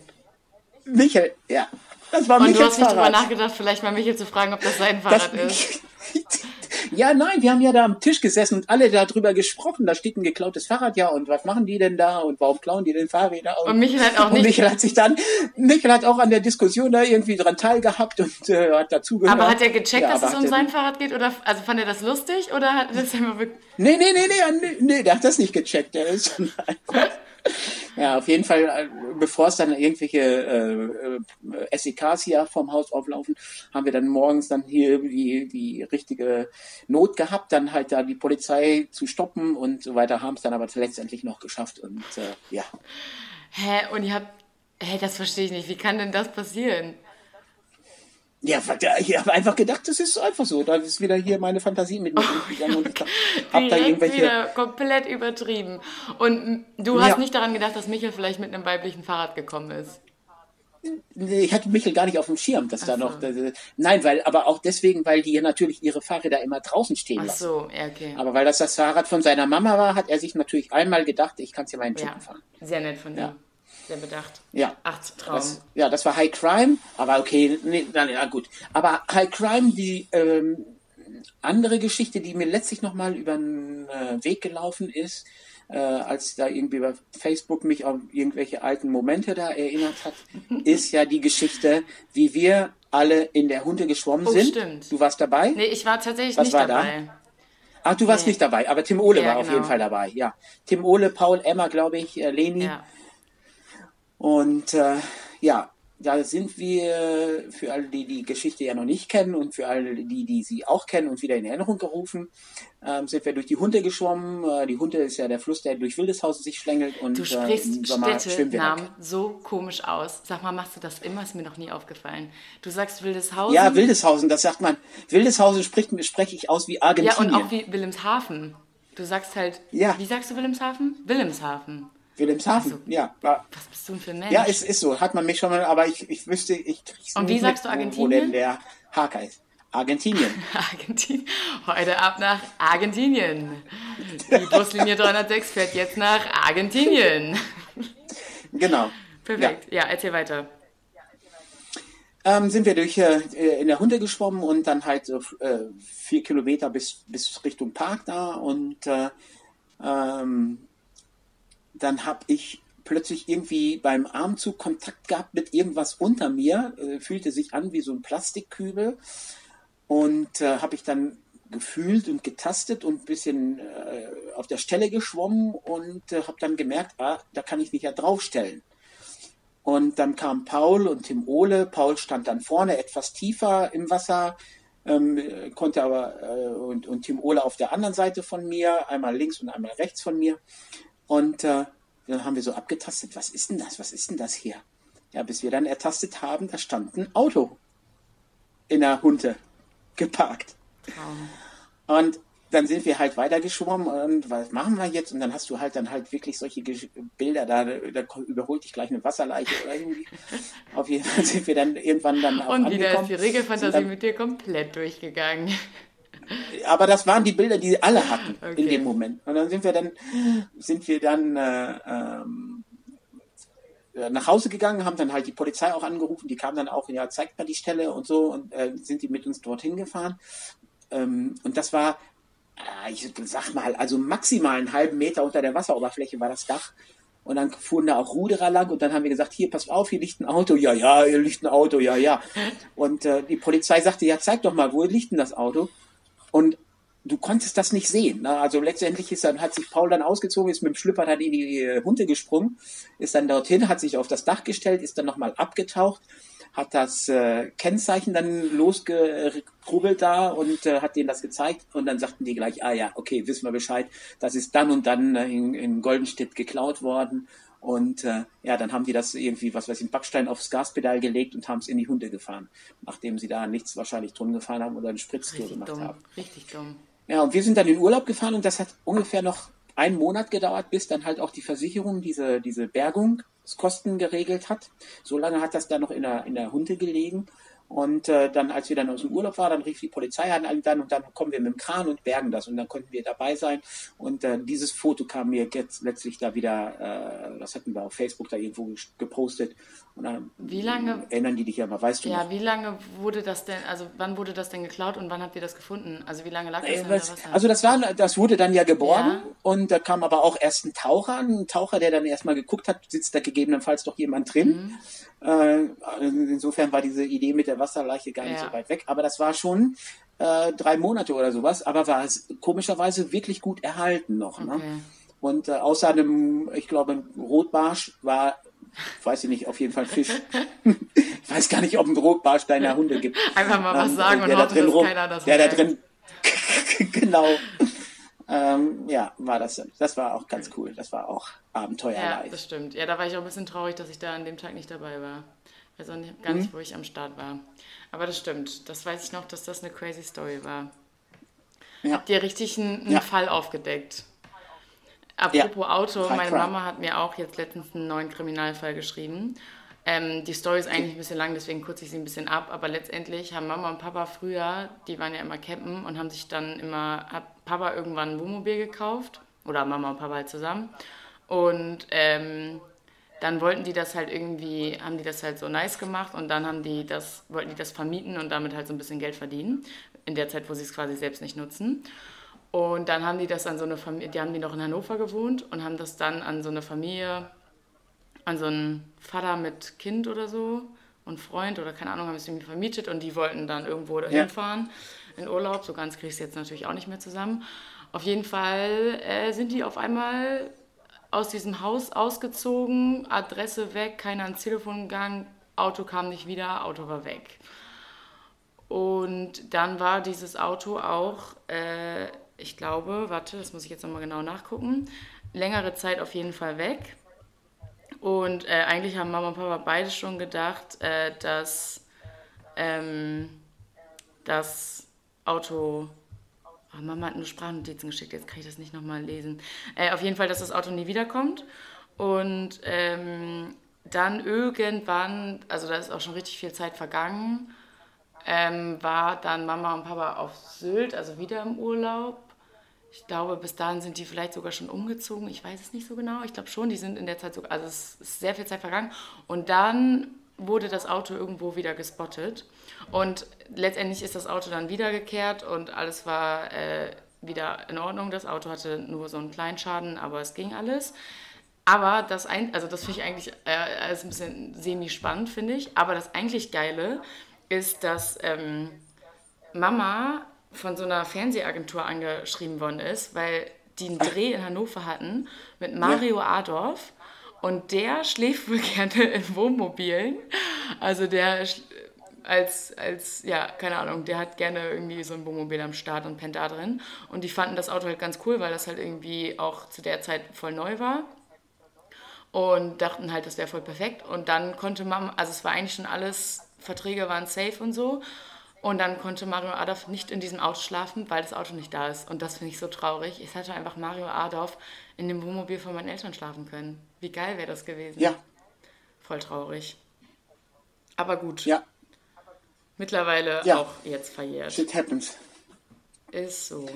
Michael, ja. Das war Und Michels du hast nicht Fahrrad. drüber nachgedacht, vielleicht mal Michel zu fragen, ob das sein Das- Fahrrad ist. Ja, nein, wir haben ja da am Tisch gesessen und alle darüber gesprochen. Da steht ein geklautes Fahrrad, ja, und was machen die denn da und warum klauen die denn Fahrräder? Und Michael hat auch und nicht- Michael hat sich dann, Michael hat auch an der Diskussion da irgendwie dran teilgehabt und äh, hat dazugehört. Aber hat er gecheckt, Ja, dass es um sein Fahrrad geht? Oder also fand er das lustig oder hat er das einfach wirklich. Nee, nee, nee, nee, nee, nee, der hat das nicht gecheckt. Der ist einfach. Ja, auf jeden Fall, äh, bevor es dann irgendwelche äh, äh, SEKs hier vom Haus auflaufen, haben wir dann morgens dann hier die, die richtige Not gehabt, dann halt da die Polizei zu stoppen und so weiter, haben es dann aber letztendlich noch geschafft und äh, ja. Hä? Und ihr habt. Hä, das verstehe ich nicht. Wie kann denn das passieren? Ja, ich habe einfach gedacht, das ist einfach so. Da ist wieder hier meine Fantasie mit mir durchgegangen und ich hab da irgendwelche. wieder komplett übertrieben. Und du hast Ja. nicht daran gedacht, dass Michael vielleicht mit einem weiblichen Fahrrad gekommen ist. Ich hatte Michael gar nicht auf dem Schirm, dass da Ach so. noch. äh, Nein, weil, aber auch deswegen, weil die hier natürlich ihre Fahrräder immer draußen stehen Ach lassen. so, ja, okay. Aber weil das das Fahrrad von seiner Mama war, hat er sich natürlich einmal gedacht, ich kann es ja meinen Ja, Schuppen fahren. sehr nett von dir. Ja. Sehr bedacht. Ja. Ach, Traum. Das, ja, das war High Crime, aber okay, nee, na, ja gut. Aber High Crime, die ähm, andere Geschichte, die mir letztlich nochmal über den äh, Weg gelaufen ist, äh, als da irgendwie über Facebook mich auf irgendwelche alten Momente da erinnert hat, ist ja die Geschichte, wie wir alle in der Hunde geschwommen Oh, sind. stimmt. Du warst dabei? Nee, ich war tatsächlich Was nicht war da? dabei. Ach, du warst Nee. nicht dabei, aber Tim Ole Ja, war auf genau. jeden Fall dabei, ja. Tim Ole, Paul, Emma, glaube ich, äh, Leni. Ja. Und äh, ja, da sind wir für alle, die die Geschichte ja noch nicht kennen und für alle, die, die sie auch kennen und wieder in Erinnerung gerufen, ähm, sind wir durch die Hunde geschwommen. Äh, die Hunde ist ja der Fluss, der durch Wildeshausen sich schlängelt. Und, Du äh, sprichst da. Städtenamen so komisch aus. Sag mal, machst du das immer? Ist mir noch nie aufgefallen. Du sagst Wildeshausen. Ja, Wildeshausen, das sagt man. Wildeshausen spricht, spreche ich aus wie Ja, Argentinien. und auch wie Wilhelmshaven. Du sagst halt. Ja. Wie sagst du Wilhelmshaven? Wilhelmshaven. Wilhelmshaven, Also- ja. Was bist du denn für ein Mensch? Ja, es ist so. Hat man mich schon mal, aber ich, ich wüsste, ich krieg's Und wie sagst mit, du wo- Wo Argentinien? denn der Haker ist. Argentinien. Argentinien. Heute ab nach Argentinien. Die Buslinie 306 fährt jetzt nach Argentinien. genau. Perfekt. Ja, erzähl weiter. ähm, sind wir durch äh, in der Hunde geschwommen und dann halt äh, vier Kilometer bis, bis Richtung Park da und äh, ähm, dann habe ich plötzlich irgendwie beim Armzug Kontakt gehabt mit irgendwas unter mir, äh, fühlte sich an wie so ein Plastikkübel und äh, habe ich dann gefühlt und getastet und ein bisschen äh, auf der Stelle geschwommen und äh, habe dann gemerkt, ah, da kann ich mich ja draufstellen. Und dann kam Paul und Tim Ole. Paul stand dann vorne etwas tiefer im Wasser, ähm, äh, konnte aber äh, und, und Tim Ole auf der anderen Seite von mir, einmal links und einmal rechts von mir. Und äh, dann haben wir so abgetastet, was ist denn das? Was ist denn das hier? Ja, bis wir dann ertastet haben, da stand ein Auto in der Hunde geparkt. Und dann sind wir halt weitergeschwommen und was machen wir jetzt? Und dann hast du halt dann halt wirklich solche Gesch- Bilder, da, da überholt dich gleich eine Wasserleiche oder irgendwie. Auf jeden Fall sind wir dann irgendwann dann auch Und wieder ist angekommen. die Sind Regelfantasie mit dir komplett durchgegangen. Aber das waren die Bilder, die alle hatten Okay. in dem Moment. Und dann sind wir dann, sind wir dann äh, ähm, äh, nach Hause gegangen, haben dann halt die Polizei auch angerufen, die kam dann auch, ja, zeigt mal die Stelle und so und äh, sind die mit uns dorthin gefahren. Ähm, und das war, äh, ich sag mal, also maximal einen halben Meter unter der Wasseroberfläche war das Dach. Und dann fuhren da auch Ruderer lang und dann haben wir gesagt, hier, passt auf, hier liegt ein Auto. Ja, ja, hier liegt ein Auto, ja, ja. Und äh, die Polizei sagte, ja, zeig doch mal, wo liegt denn das Auto? Und du konntest das nicht sehen. Ne? Also letztendlich ist dann, hat sich Paul dann ausgezogen, ist mit dem Schlüpper dann in die äh, Hunde gesprungen, ist dann dorthin, hat sich auf das Dach gestellt, ist dann nochmal abgetaucht, hat das äh, Kennzeichen dann losgekrubbelt da und äh, hat denen das gezeigt und dann sagten die gleich, ah ja, okay, wissen wir Bescheid, das ist dann und dann äh, in, in Goldenstedt geklaut worden und äh, ja, dann haben die das irgendwie, was weiß ich, einen Backstein aufs Gaspedal gelegt und haben es in die Hunde gefahren, nachdem sie da nichts wahrscheinlich drin gefahren haben oder eine Spritztour gemacht dumm. haben. Richtig dumm. Ja, und wir sind dann in Urlaub gefahren und das hat ungefähr noch einen Monat gedauert, bis dann halt auch die Versicherung diese, diese Bergungskosten geregelt hat. So lange hat das dann noch in der, in der Hunde gelegen. Und äh, dann, als wir dann aus dem Urlaub waren, dann rief die Polizei an dann und dann kommen wir mit dem Kran und bergen das und dann konnten wir dabei sein. Und äh, dieses Foto kam mir jetzt letztlich da wieder, äh, das hatten wir auf Facebook da irgendwo gepostet. Und dann wie lange erinnern die dich ja mal, weißt du? Ja, noch? wie lange wurde das denn, also wann wurde das denn geklaut und wann habt ihr das gefunden? Also wie lange lag das äh, denn was, Also das war, das wurde dann ja geborgen ja. und da kam aber auch erst ein Taucher, ein Taucher, der dann erstmal geguckt hat, sitzt da gegebenenfalls doch jemand drin. Mhm. Äh, insofern war diese Idee mit der Wasserleiche gar nicht ja. so weit weg. Aber das war schon äh, drei Monate oder sowas, aber war es komischerweise wirklich gut erhalten noch. Ne? Okay. Ne? Und äh, außer einem, ich glaube, Rotbarsch war, weiß ich nicht, auf jeden Fall Fisch. ich weiß gar nicht, ob ein Rotbarsch deiner Hunde gibt. Einfach mal was ähm, sagen und hoffen, dass keiner das Der da drin, genau. Ähm, ja, war das. Das war auch ganz cool. Das war auch abenteuerreich. Ja, das stimmt. Ja, da war ich auch ein bisschen traurig, dass ich da an dem Tag nicht dabei war. Ich weiß auch nicht, gar nicht, mhm. wo ich am Start war. Aber das stimmt. Das weiß ich noch, dass das eine crazy Story war. Ja. Habt ihr richtig einen, einen ja. Fall aufgedeckt? Apropos ja. Auto, meine Mama hat mir auch jetzt letztens einen neuen Kriminalfall geschrieben. Ähm, die Story ist eigentlich ein bisschen lang, deswegen kürze ich sie ein bisschen ab. Aber letztendlich haben Mama und Papa früher, die waren ja immer campen und haben sich dann immer, hat Papa irgendwann ein Wohnmobil gekauft. Oder Mama und Papa halt zusammen. Und ähm, dann wollten die das halt irgendwie, haben die das halt so nice gemacht und dann haben die das, wollten die das vermieten und damit halt so ein bisschen Geld verdienen. In der Zeit, wo sie es quasi selbst nicht nutzen. Und dann haben die das an so eine Familie, die haben die noch in Hannover gewohnt und haben das dann an so eine Familie an so einen Vater mit Kind oder so und Freund oder keine Ahnung, haben es irgendwie vermietet und die wollten dann irgendwo dahin ja. fahren in Urlaub. So ganz ich es jetzt natürlich auch nicht mehr zusammen. Auf jeden Fall äh, sind die auf einmal aus diesem Haus ausgezogen, Adresse weg, keiner ans Telefon gegangen, Auto kam nicht wieder, Auto war weg. Und dann war dieses Auto auch, äh, ich glaube, warte, das muss ich jetzt nochmal genau nachgucken, längere Zeit auf jeden Fall weg. Und äh, eigentlich haben Mama und Papa beide schon gedacht, äh, dass ähm, das Auto. Oh, Mama hat nur Sprachnotizen geschickt, jetzt kann ich das nicht nochmal lesen. Äh, auf jeden Fall, dass das Auto nie wiederkommt. Und ähm, dann irgendwann, also da ist auch schon richtig viel Zeit vergangen, ähm, war dann Mama und Papa auf Sylt, also wieder im Urlaub. Ich glaube, bis dahin sind die vielleicht sogar schon umgezogen. Ich weiß es nicht so genau. Ich glaube schon, die sind in der Zeit so, also es ist sehr viel Zeit vergangen. Und dann wurde das Auto irgendwo wieder gespottet. Und letztendlich ist das Auto dann wiedergekehrt und alles war äh, wieder in Ordnung. Das Auto hatte nur so einen kleinen Schaden, aber es ging alles. Aber das, ein, also das finde ich eigentlich äh, alles ein bisschen semi-spannend, finde ich. Aber das eigentlich Geile ist, dass ähm, Mama von so einer Fernsehagentur angeschrieben worden ist, weil die einen Dreh in Hannover hatten mit Mario ja. Adorf und der schläft wohl gerne in Wohnmobilen. Also der als, als, ja, keine Ahnung, der hat gerne irgendwie so ein Wohnmobil am Start und pennt da drin. Und die fanden das Auto halt ganz cool, weil das halt irgendwie auch zu der Zeit voll neu war. Und dachten halt, das wäre voll perfekt. Und dann konnte man, also es war eigentlich schon alles, Verträge waren safe und so. Und dann konnte Mario Adolf nicht in diesem Auto schlafen, weil das Auto nicht da ist. Und das finde ich so traurig. Ich hätte einfach Mario Adolf in dem Wohnmobil von meinen Eltern schlafen können. Wie geil wäre das gewesen? Ja. Voll traurig. Aber gut. Ja. Mittlerweile ja. auch jetzt verjährt. Shit happens. Ist so.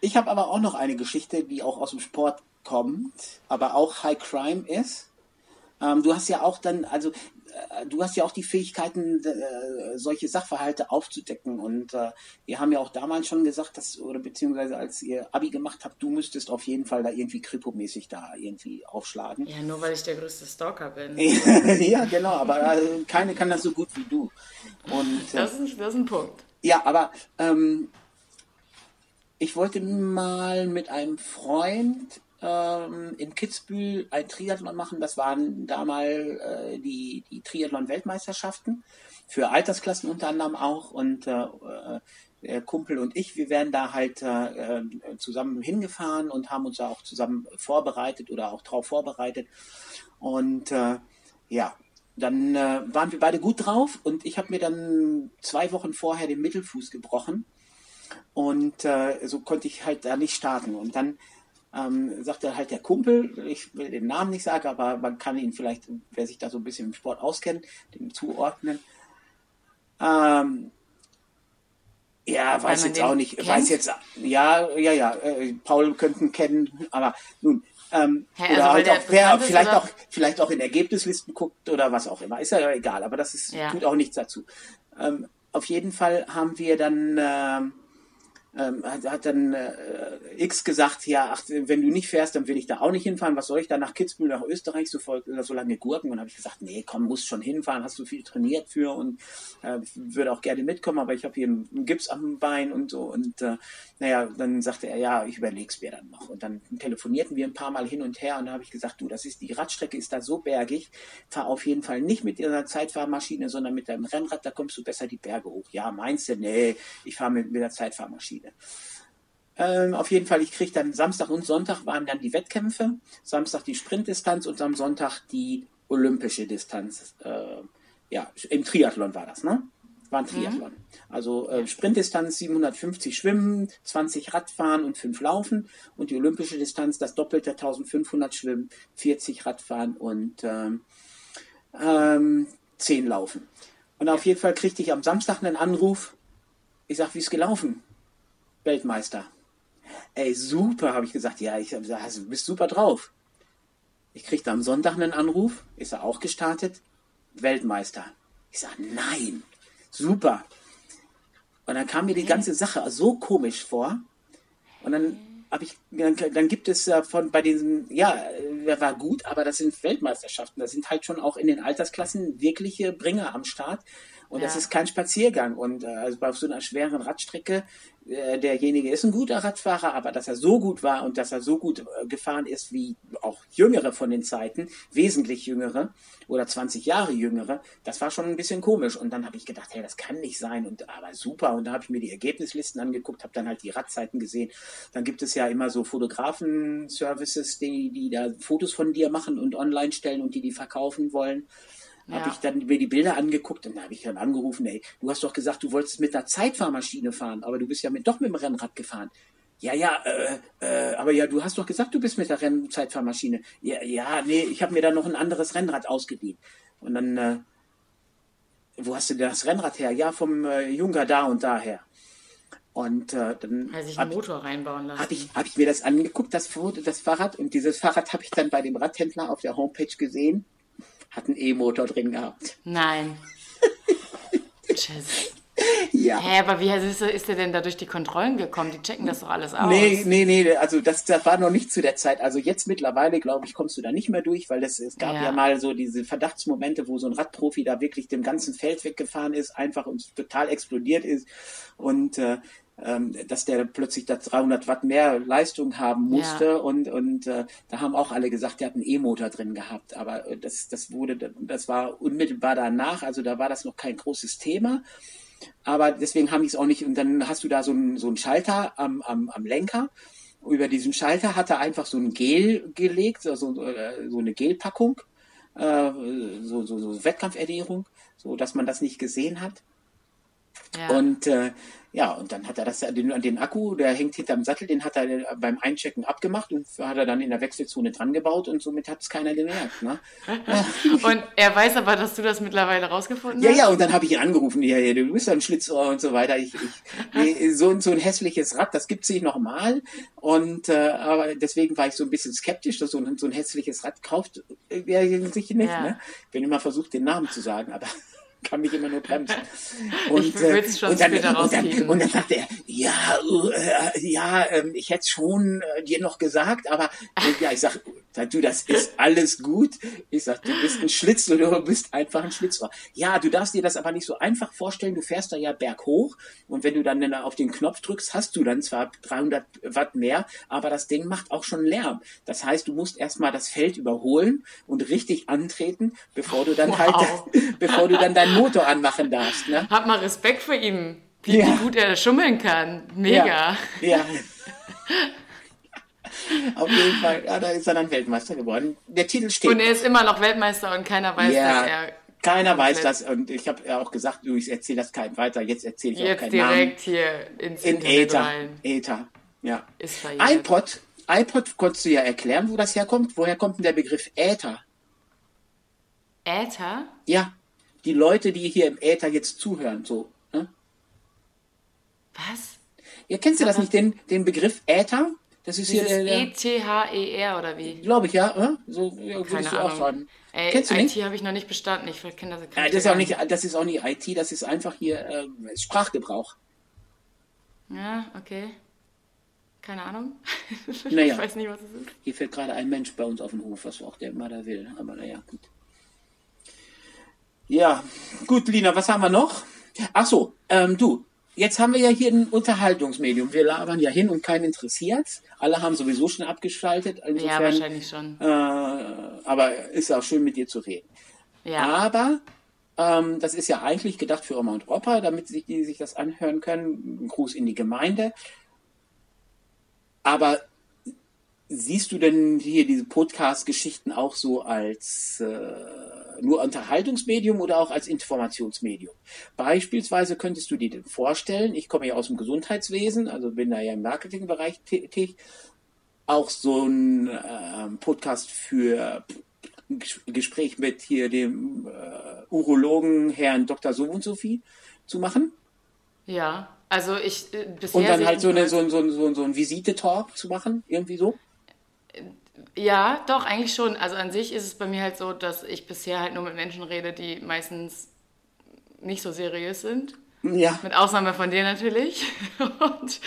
Ich habe aber auch noch eine Geschichte, die auch aus dem Sport kommt, aber auch High Crime ist. Ähm, du hast ja auch dann, also äh, du hast ja auch die Fähigkeiten, äh, solche Sachverhalte aufzudecken. Und äh, wir haben ja auch damals schon gesagt, dass, oder beziehungsweise als ihr Abi gemacht habt, du müsstest auf jeden Fall da irgendwie kripomäßig da irgendwie aufschlagen. Ja, nur weil ich der größte Stalker bin. ja, genau, aber äh, keine kann das so gut wie du. Und, äh, das, ist, das ist ein Punkt. Ja, aber ähm, ich wollte mal mit einem Freund ähm, in Kitzbühel ein Triathlon machen. Das waren damals äh, die, die Triathlon-Weltmeisterschaften für Altersklassen unter anderem auch. Und äh, äh, der Kumpel und ich, wir wären da halt äh, zusammen hingefahren und haben uns da auch zusammen vorbereitet oder auch drauf vorbereitet. Und äh, ja, dann äh, waren wir beide gut drauf und ich habe mir dann zwei Wochen vorher den Mittelfuß gebrochen und äh, so konnte ich halt da nicht starten. Und dann ähm, sagte halt der Kumpel, ich will den Namen nicht sagen, aber man kann ihn vielleicht, wer sich da so ein bisschen im Sport auskennt, dem zuordnen. Ähm, ja, weiß jetzt auch nicht, kennt? weiß jetzt, ja, ja, ja, äh, Paul könnten kennen, aber nun, ähm, hey, oder also halt auch, wer vielleicht auch, vielleicht auch in Ergebnislisten guckt oder was auch immer, ist ja egal, aber das ist, ja. tut auch nichts dazu. Ähm, auf jeden Fall haben wir dann, ähm, ähm, hat, hat dann äh, X gesagt, ja, ach, wenn du nicht fährst, dann will ich da auch nicht hinfahren. Was soll ich da nach Kitzbühel, nach Österreich, so, voll, so lange Gurken? Und habe ich gesagt, nee, komm, musst schon hinfahren, hast du viel trainiert für und äh, würde auch gerne mitkommen, aber ich habe hier einen Gips am Bein und so. Und äh, naja, dann sagte er, ja, ich überleg's mir dann noch. Und dann telefonierten wir ein paar Mal hin und her und da habe ich gesagt, du, das ist die Radstrecke ist da so bergig, fahr auf jeden Fall nicht mit dieser Zeitfahrmaschine, sondern mit deinem Rennrad, da kommst du besser die Berge hoch. Ja, meinst du? Nee, ich fahre mit, mit der Zeitfahrmaschine. Ähm, auf jeden Fall, ich kriege dann Samstag und Sonntag waren dann die Wettkämpfe. Samstag die Sprintdistanz und am Sonntag die olympische Distanz. Äh, ja, im Triathlon war das, ne? War ein mhm. Triathlon. Mhm. Also äh, Sprintdistanz 750 Schwimmen, 20 Radfahren und 5 Laufen. Und die olympische Distanz das Doppelte 1500 Schwimmen, 40 Radfahren und ähm, ähm, 10 Laufen. Und auf jeden Fall kriegte ich am Samstag einen Anruf. Ich sag, wie ist gelaufen? Weltmeister. Ey, super, habe ich gesagt. Ja, ich also, du bist super drauf. Ich kriegte am Sonntag einen Anruf. Ist er auch gestartet? Weltmeister. Ich sage, nein. Super. Und dann kam mir die ganze Sache so komisch vor. Und dann habe ich, dann, dann, gibt es von bei diesen, ja, war gut, aber das sind Weltmeisterschaften. Das sind halt schon auch in den Altersklassen wirkliche Bringer am Start. Und ja. das ist kein Spaziergang. Und äh, also bei so einer schweren Radstrecke äh, derjenige ist ein guter Radfahrer, aber dass er so gut war und dass er so gut äh, gefahren ist wie auch Jüngere von den Zeiten, wesentlich Jüngere oder 20 Jahre Jüngere, das war schon ein bisschen komisch. Und dann habe ich gedacht, hey, das kann nicht sein. Und aber super. Und da habe ich mir die Ergebnislisten angeguckt, habe dann halt die Radzeiten gesehen. Dann gibt es ja immer so Fotografen-Services, die, die da Fotos von dir machen und online stellen und die die verkaufen wollen. Ja. Habe ich dann mir die Bilder angeguckt und da habe ich dann angerufen, ey, du hast doch gesagt, du wolltest mit einer Zeitfahrmaschine fahren, aber du bist ja mit, doch mit dem Rennrad gefahren. Ja, ja, äh, äh, aber ja, du hast doch gesagt, du bist mit der Rennzeitfahrmaschine. Ja, ja, nee, ich habe mir da noch ein anderes Rennrad ausgeliehen. Und dann, äh, wo hast du denn das Rennrad her? Ja, vom äh, Junker da und daher. Und äh, dann habe ich einen Motor reinbauen lassen. Habe ich, hab ich mir das angeguckt, das, das Fahrrad. Und dieses Fahrrad habe ich dann bei dem Radhändler auf der Homepage gesehen hat einen E-Motor drin gehabt. Nein. Tschüss. Ja. Hä, aber wie ist, ist der denn da durch die Kontrollen gekommen? Die checken das doch alles aus. Nee, nee, nee, also das, das war noch nicht zu der Zeit. Also jetzt mittlerweile, glaube ich, kommst du da nicht mehr durch, weil das, es gab ja. ja mal so diese Verdachtsmomente, wo so ein Radprofi da wirklich dem ganzen Feld weggefahren ist, einfach und total explodiert ist. Und äh, ähm, dass der plötzlich da 300 Watt mehr Leistung haben musste ja. und und äh, da haben auch alle gesagt, der hat einen E-Motor drin gehabt, aber äh, das das wurde das war unmittelbar danach, also da war das noch kein großes Thema, aber deswegen haben die es auch nicht und dann hast du da so einen so einen Schalter am am, am Lenker über diesen Schalter hat er einfach so ein Gel gelegt, also so eine Gelpackung, äh, so, so, so Wettkampfernährung, so dass man das nicht gesehen hat. Ja. Und äh, ja, und dann hat er das, den, den Akku, der hängt hinterm Sattel, den hat er beim Einchecken abgemacht und hat er dann in der Wechselzone dran gebaut und somit hat es keiner gemerkt. Ne? und er weiß aber, dass du das mittlerweile rausgefunden ja, hast? Ja, ja, und dann habe ich ihn angerufen, ja, ja, du bist ein Schlitzohr und so weiter. Ich, ich, so, so ein hässliches Rad, das gibt es nicht nochmal. Und äh, aber deswegen war ich so ein bisschen skeptisch, dass so ein, so ein hässliches Rad kauft, äh, sich nicht. Ja. Ne? Ich bin immer versucht, den Namen zu sagen, aber kann mich immer nur bremsen. Und, ich es schon und dann, und dann, und dann sagte er, ja, äh, ja, äh, ich hätte schon äh, dir noch gesagt, aber äh, ja, ich sag, du, das ist alles gut. Ich sag, du bist ein Schlitz oder du bist einfach ein Schlitzohr. Ja, du darfst dir das aber nicht so einfach vorstellen. Du fährst da ja berghoch und wenn du dann auf den Knopf drückst, hast du dann zwar 300 Watt mehr, aber das Ding macht auch schon Lärm. Das heißt, du musst erstmal das Feld überholen und richtig antreten, bevor du dann halt, wow. halt, bevor du dann deinen Motor anmachen darfst. Ne? Hab mal Respekt vor ihm, wie, ja. gut er schummeln kann. Mega. ja. ja. Auf jeden Fall, ja, da ist er dann Weltmeister geworden. Der Titel steht. Und er ist immer noch Weltmeister und keiner weiß, ja, dass er. Keiner weiß das und ich habe ja auch gesagt, du, ich erzähle das keinem weiter. Jetzt erzähle ich Jetzt auch keinen direkt Namen. hier ins In Äther. Äther, ja. Ist Ein Pot iPod konntest du ja erklären, wo das herkommt. Woher kommt denn der Begriff Äther? Äther? Ja, die Leute, die hier im Äther jetzt zuhören, so. Ne? Was? Ja, kennst du das nicht, den, den Begriff Äther? Das ist hier Dieses der, der E-T-H-E-R oder wie? glaube ich, ja, so ja, Keine du auch Ahnung. schreiben. Ey, Kennst du IT habe ich noch nicht bestanden. Ich kenne das, Ja, das ist auch nicht, das ist auch nicht IT, das ist einfach hier äh, Sprachgebrauch. Ja, okay. Keine Ahnung. Naja. Ich weiß nicht, was es ist. Hier fährt gerade ein Mensch bei uns auf den Hof, was auch der immer da will. Aber naja, gut. Ja, gut, Lina, was haben wir noch? Ach so, ähm, du, jetzt haben wir ja hier ein Unterhaltungsmedium. Wir labern ja hin und keinen interessiert. Alle haben sowieso schon abgeschaltet. Ja, Insofern, wahrscheinlich schon. äh, aber ist auch schön mit dir zu reden. Ja. Aber ähm, das ist ja eigentlich gedacht für Oma und Opa, damit sich die sich das anhören können. Ein Gruß in die Gemeinde. Aber siehst du denn hier diese Podcast-Geschichten auch so als äh, nur Unterhaltungsmedium oder auch als Informationsmedium? Beispielsweise könntest du dir denn vorstellen, ich komme ja aus dem Gesundheitswesen, also bin da ja im Marketingbereich tätig, auch so ein ähm, Podcast für ein Ges- Gespräch mit hier dem äh, Urologen Herrn Dr. So und Sophie zu machen Ja. Also ich äh, bisher und dann halt so, eine, so, ein- so, so, so ein Visite-Talk zu machen, irgendwie so. Ja, doch, eigentlich schon. Also an sich ist es bei mir halt so, dass ich bisher halt nur mit Menschen rede, die meistens nicht so seriös sind. Ja, Mit Ausnahme von dir natürlich. Und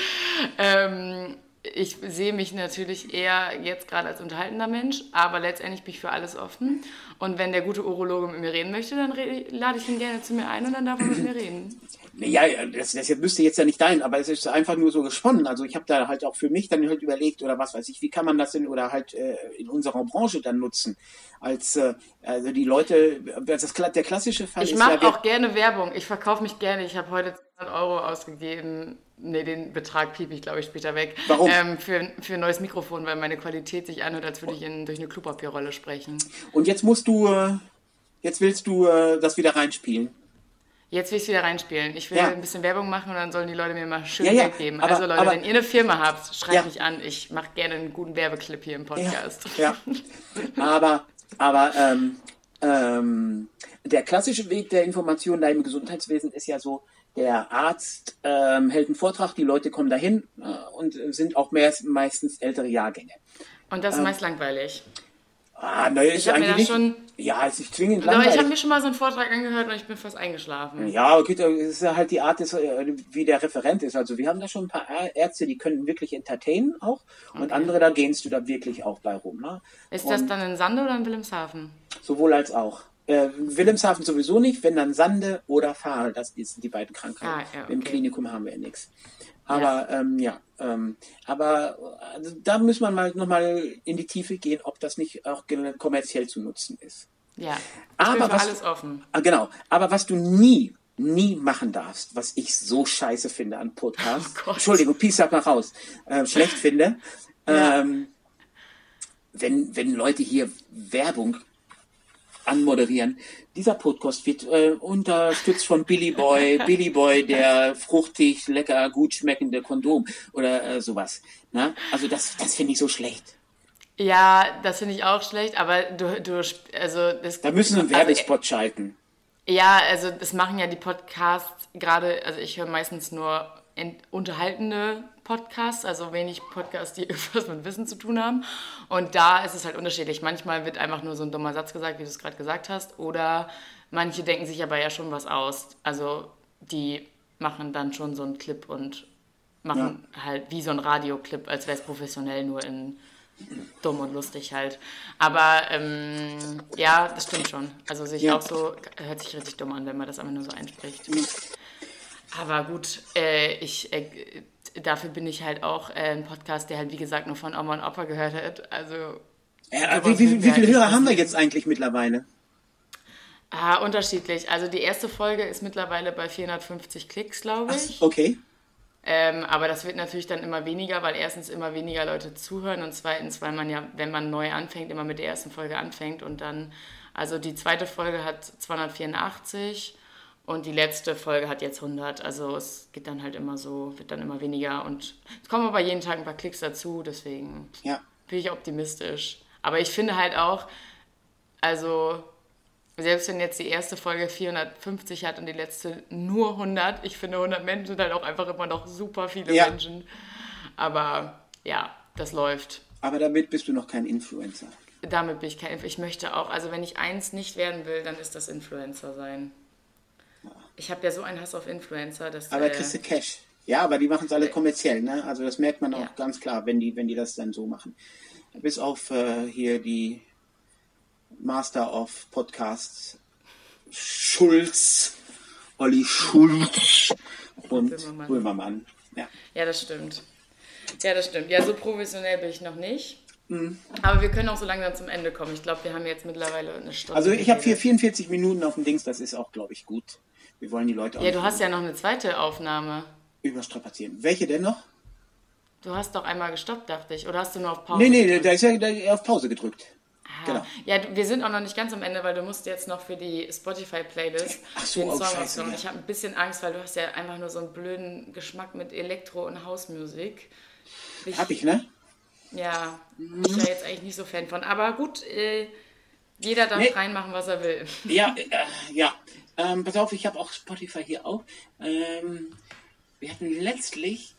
ähm, ich sehe mich natürlich eher jetzt gerade als unterhaltender Mensch, aber letztendlich bin ich für alles offen. Und wenn der gute Urologe mit mir reden möchte, dann lade ich ihn gerne zu mir ein und dann darf er mit mir reden. Ja, ja, das, das müsste jetzt ja nicht dein, aber es ist einfach nur so gesponnen. Also ich habe da halt auch für mich dann halt überlegt oder was weiß ich, wie kann man das denn oder halt äh, in unserer Branche dann nutzen? Als äh, also die Leute, das, Kla- der klassische Fall Ich ist mache ja, auch gerne Werbung. Ich verkaufe mich gerne. Ich habe heute 200 Euro ausgegeben. Nee, den Betrag piep ich, glaube ich, später weg. Warum? Ähm, für, für ein neues Mikrofon, weil meine Qualität sich anhört, als würde ich in, durch eine Klopapierrolle sprechen. und jetzt musst du, äh, jetzt willst du äh, das wieder reinspielen. Jetzt will ich wieder reinspielen. Ich will Ja. ein bisschen Werbung machen und dann sollen die Leute mir mal schön Ja, ja, geben. aber- also Leute, aber- wenn ihr eine Firma habt, schreibt mich an. Ich mache gerne einen guten Werbeclip hier im Podcast. Ja, aber, aber ähm, ähm, der klassische Weg der Information da im Gesundheitswesen ist ja so, der Arzt ähm, hält einen Vortrag, die Leute kommen dahin äh, und sind auch mehr, meistens ältere Jahrgänge. Und das ist meist langweilig. Ah, naja, ist hab mir eigentlich das nicht, schon- ja, ist nicht zwingend Aber ich habe langweilig. mir schon mal so einen Vortrag angehört und ich bin fast eingeschlafen. Ja, okay, das ist ja halt die Art, des, äh, wie der Referent ist. Also wir haben da schon ein paar Ärzte, die können wirklich entertainen auch und andere, da gehst du da wirklich auch bei rum. Ne? Ist das dann in Sande oder in Wilhelmshaven? Sowohl als auch. Äh, Wilhelmshaven sowieso nicht, wenn dann Sande oder Fahre, das sind die beiden Krankheiten. Ah, ja, Im okay. Klinikum haben wir ja nichts. Aber ja, ähm, ja ähm, aber also, da muss man mal nochmal in die Tiefe gehen, ob das nicht auch kommerziell zu nutzen ist. Ja. Aber was- alles offen. Ah, genau. Aber was du nie, nie machen darfst, was ich so scheiße finde an Podcasts, Oh. Entschuldigung, Peace up nach raus, äh, schlecht finde, Ja. ähm, wenn, wenn Leute hier Werbung anmoderieren. Dieser Podcast wird äh, unterstützt von Billy Boy, Billy Boy, der fruchtig, lecker, gut schmeckende Kondom oder äh, sowas. Na? Also das, das finde ich so schlecht. Ja, das finde ich auch schlecht, aber du, du also das, Da müssen wir einen also, Werbespot schalten. Ja, also das machen ja die Podcasts gerade, also ich höre meistens nur unterhaltende Podcasts, also wenig Podcasts, die irgendwas mit Wissen zu tun haben. Und da ist es halt unterschiedlich. Manchmal wird einfach nur so ein dummer Satz gesagt, wie du es gerade gesagt hast, oder manche denken sich aber ja schon was aus. Also die machen dann schon so einen Clip und machen halt wie so ein Radioclip, als wäre es professionell, nur in dumm und lustig halt. Aber ähm, ja, das stimmt schon. Also sich Ja. auch so, hört sich richtig dumm an, wenn man das einfach nur so einspricht. Aber gut, äh, ich, äh, dafür bin ich halt auch äh, ein Podcast, der halt wie gesagt nur von Oma und Opa gehört hat. Also Ja, sowas wie, wie, wie viele halt Hörer haben wir jetzt eigentlich mittlerweile? Ah, unterschiedlich. Also die erste Folge ist mittlerweile bei 450 Klicks, glaube ich. Okay. Ähm, aber das wird natürlich dann immer weniger, weil erstens immer weniger Leute zuhören und zweitens, weil man ja, wenn man neu anfängt, immer mit der ersten Folge anfängt und dann, also die zweite Folge hat 284 Und die letzte Folge hat jetzt 100. Also es geht dann halt immer so, wird dann immer weniger. Und es kommen aber jeden Tag ein paar Klicks dazu. Deswegen Ja. bin ich optimistisch. Aber ich finde halt auch, also selbst wenn jetzt die erste Folge 450 hat und die letzte nur 100, ich finde 100 Menschen sind halt auch einfach immer noch super viele Ja. Menschen. Aber ja, das läuft. Aber damit bist du noch kein Influencer. Damit bin ich kein Inf- Ich möchte auch, also wenn ich eins nicht werden will, dann ist das Influencer sein. Ich habe ja so einen Hass auf Influencer, dass Aber äh, kriegst du Cash. Ja, aber die machen es alle kommerziell, ne? Also das merkt man auch Ja. ganz klar, wenn die, wenn die das dann so machen. Bis auf äh, hier die Master of Podcasts Schulz, Olli Schulz und Böhmermann. Böhmermann. Ja. Ja, das stimmt. Ja, das stimmt. Ja, so professionell bin ich noch nicht. Mhm. Aber wir können auch so langsam zum Ende kommen. Ich glaube, wir haben jetzt mittlerweile eine Stunde. Also ich habe hier geredet. 44 Minuten auf dem Dings, das ist auch, glaube ich, gut. Wir wollen die Leute auch Ja, du hast ja noch eine zweite Aufnahme. überstrapazieren. Welche denn noch? Du hast doch einmal gestoppt, dachte ich. Oder hast du nur auf Pause Nee, nee, gedrückt? da ist ja da auf Pause gedrückt. Ah. genau. Ja, wir sind auch noch nicht ganz am Ende, weil du musst jetzt noch für die Spotify-Playlist Ach so, den oh, Song scheiße, aussuchen. ja. Ich habe ein bisschen Angst, weil du hast ja einfach nur so einen blöden Geschmack mit Elektro- und Hausmusik. Ich, Hab ich, ne? Ja, bin ich ja jetzt eigentlich nicht so Fan von. Aber gut, äh, jeder darf Nee. reinmachen, was er will. Ja, äh, ja. Ähm, pass auf, ich habe auch Spotify hier auch. Ähm, wir hatten letztlich,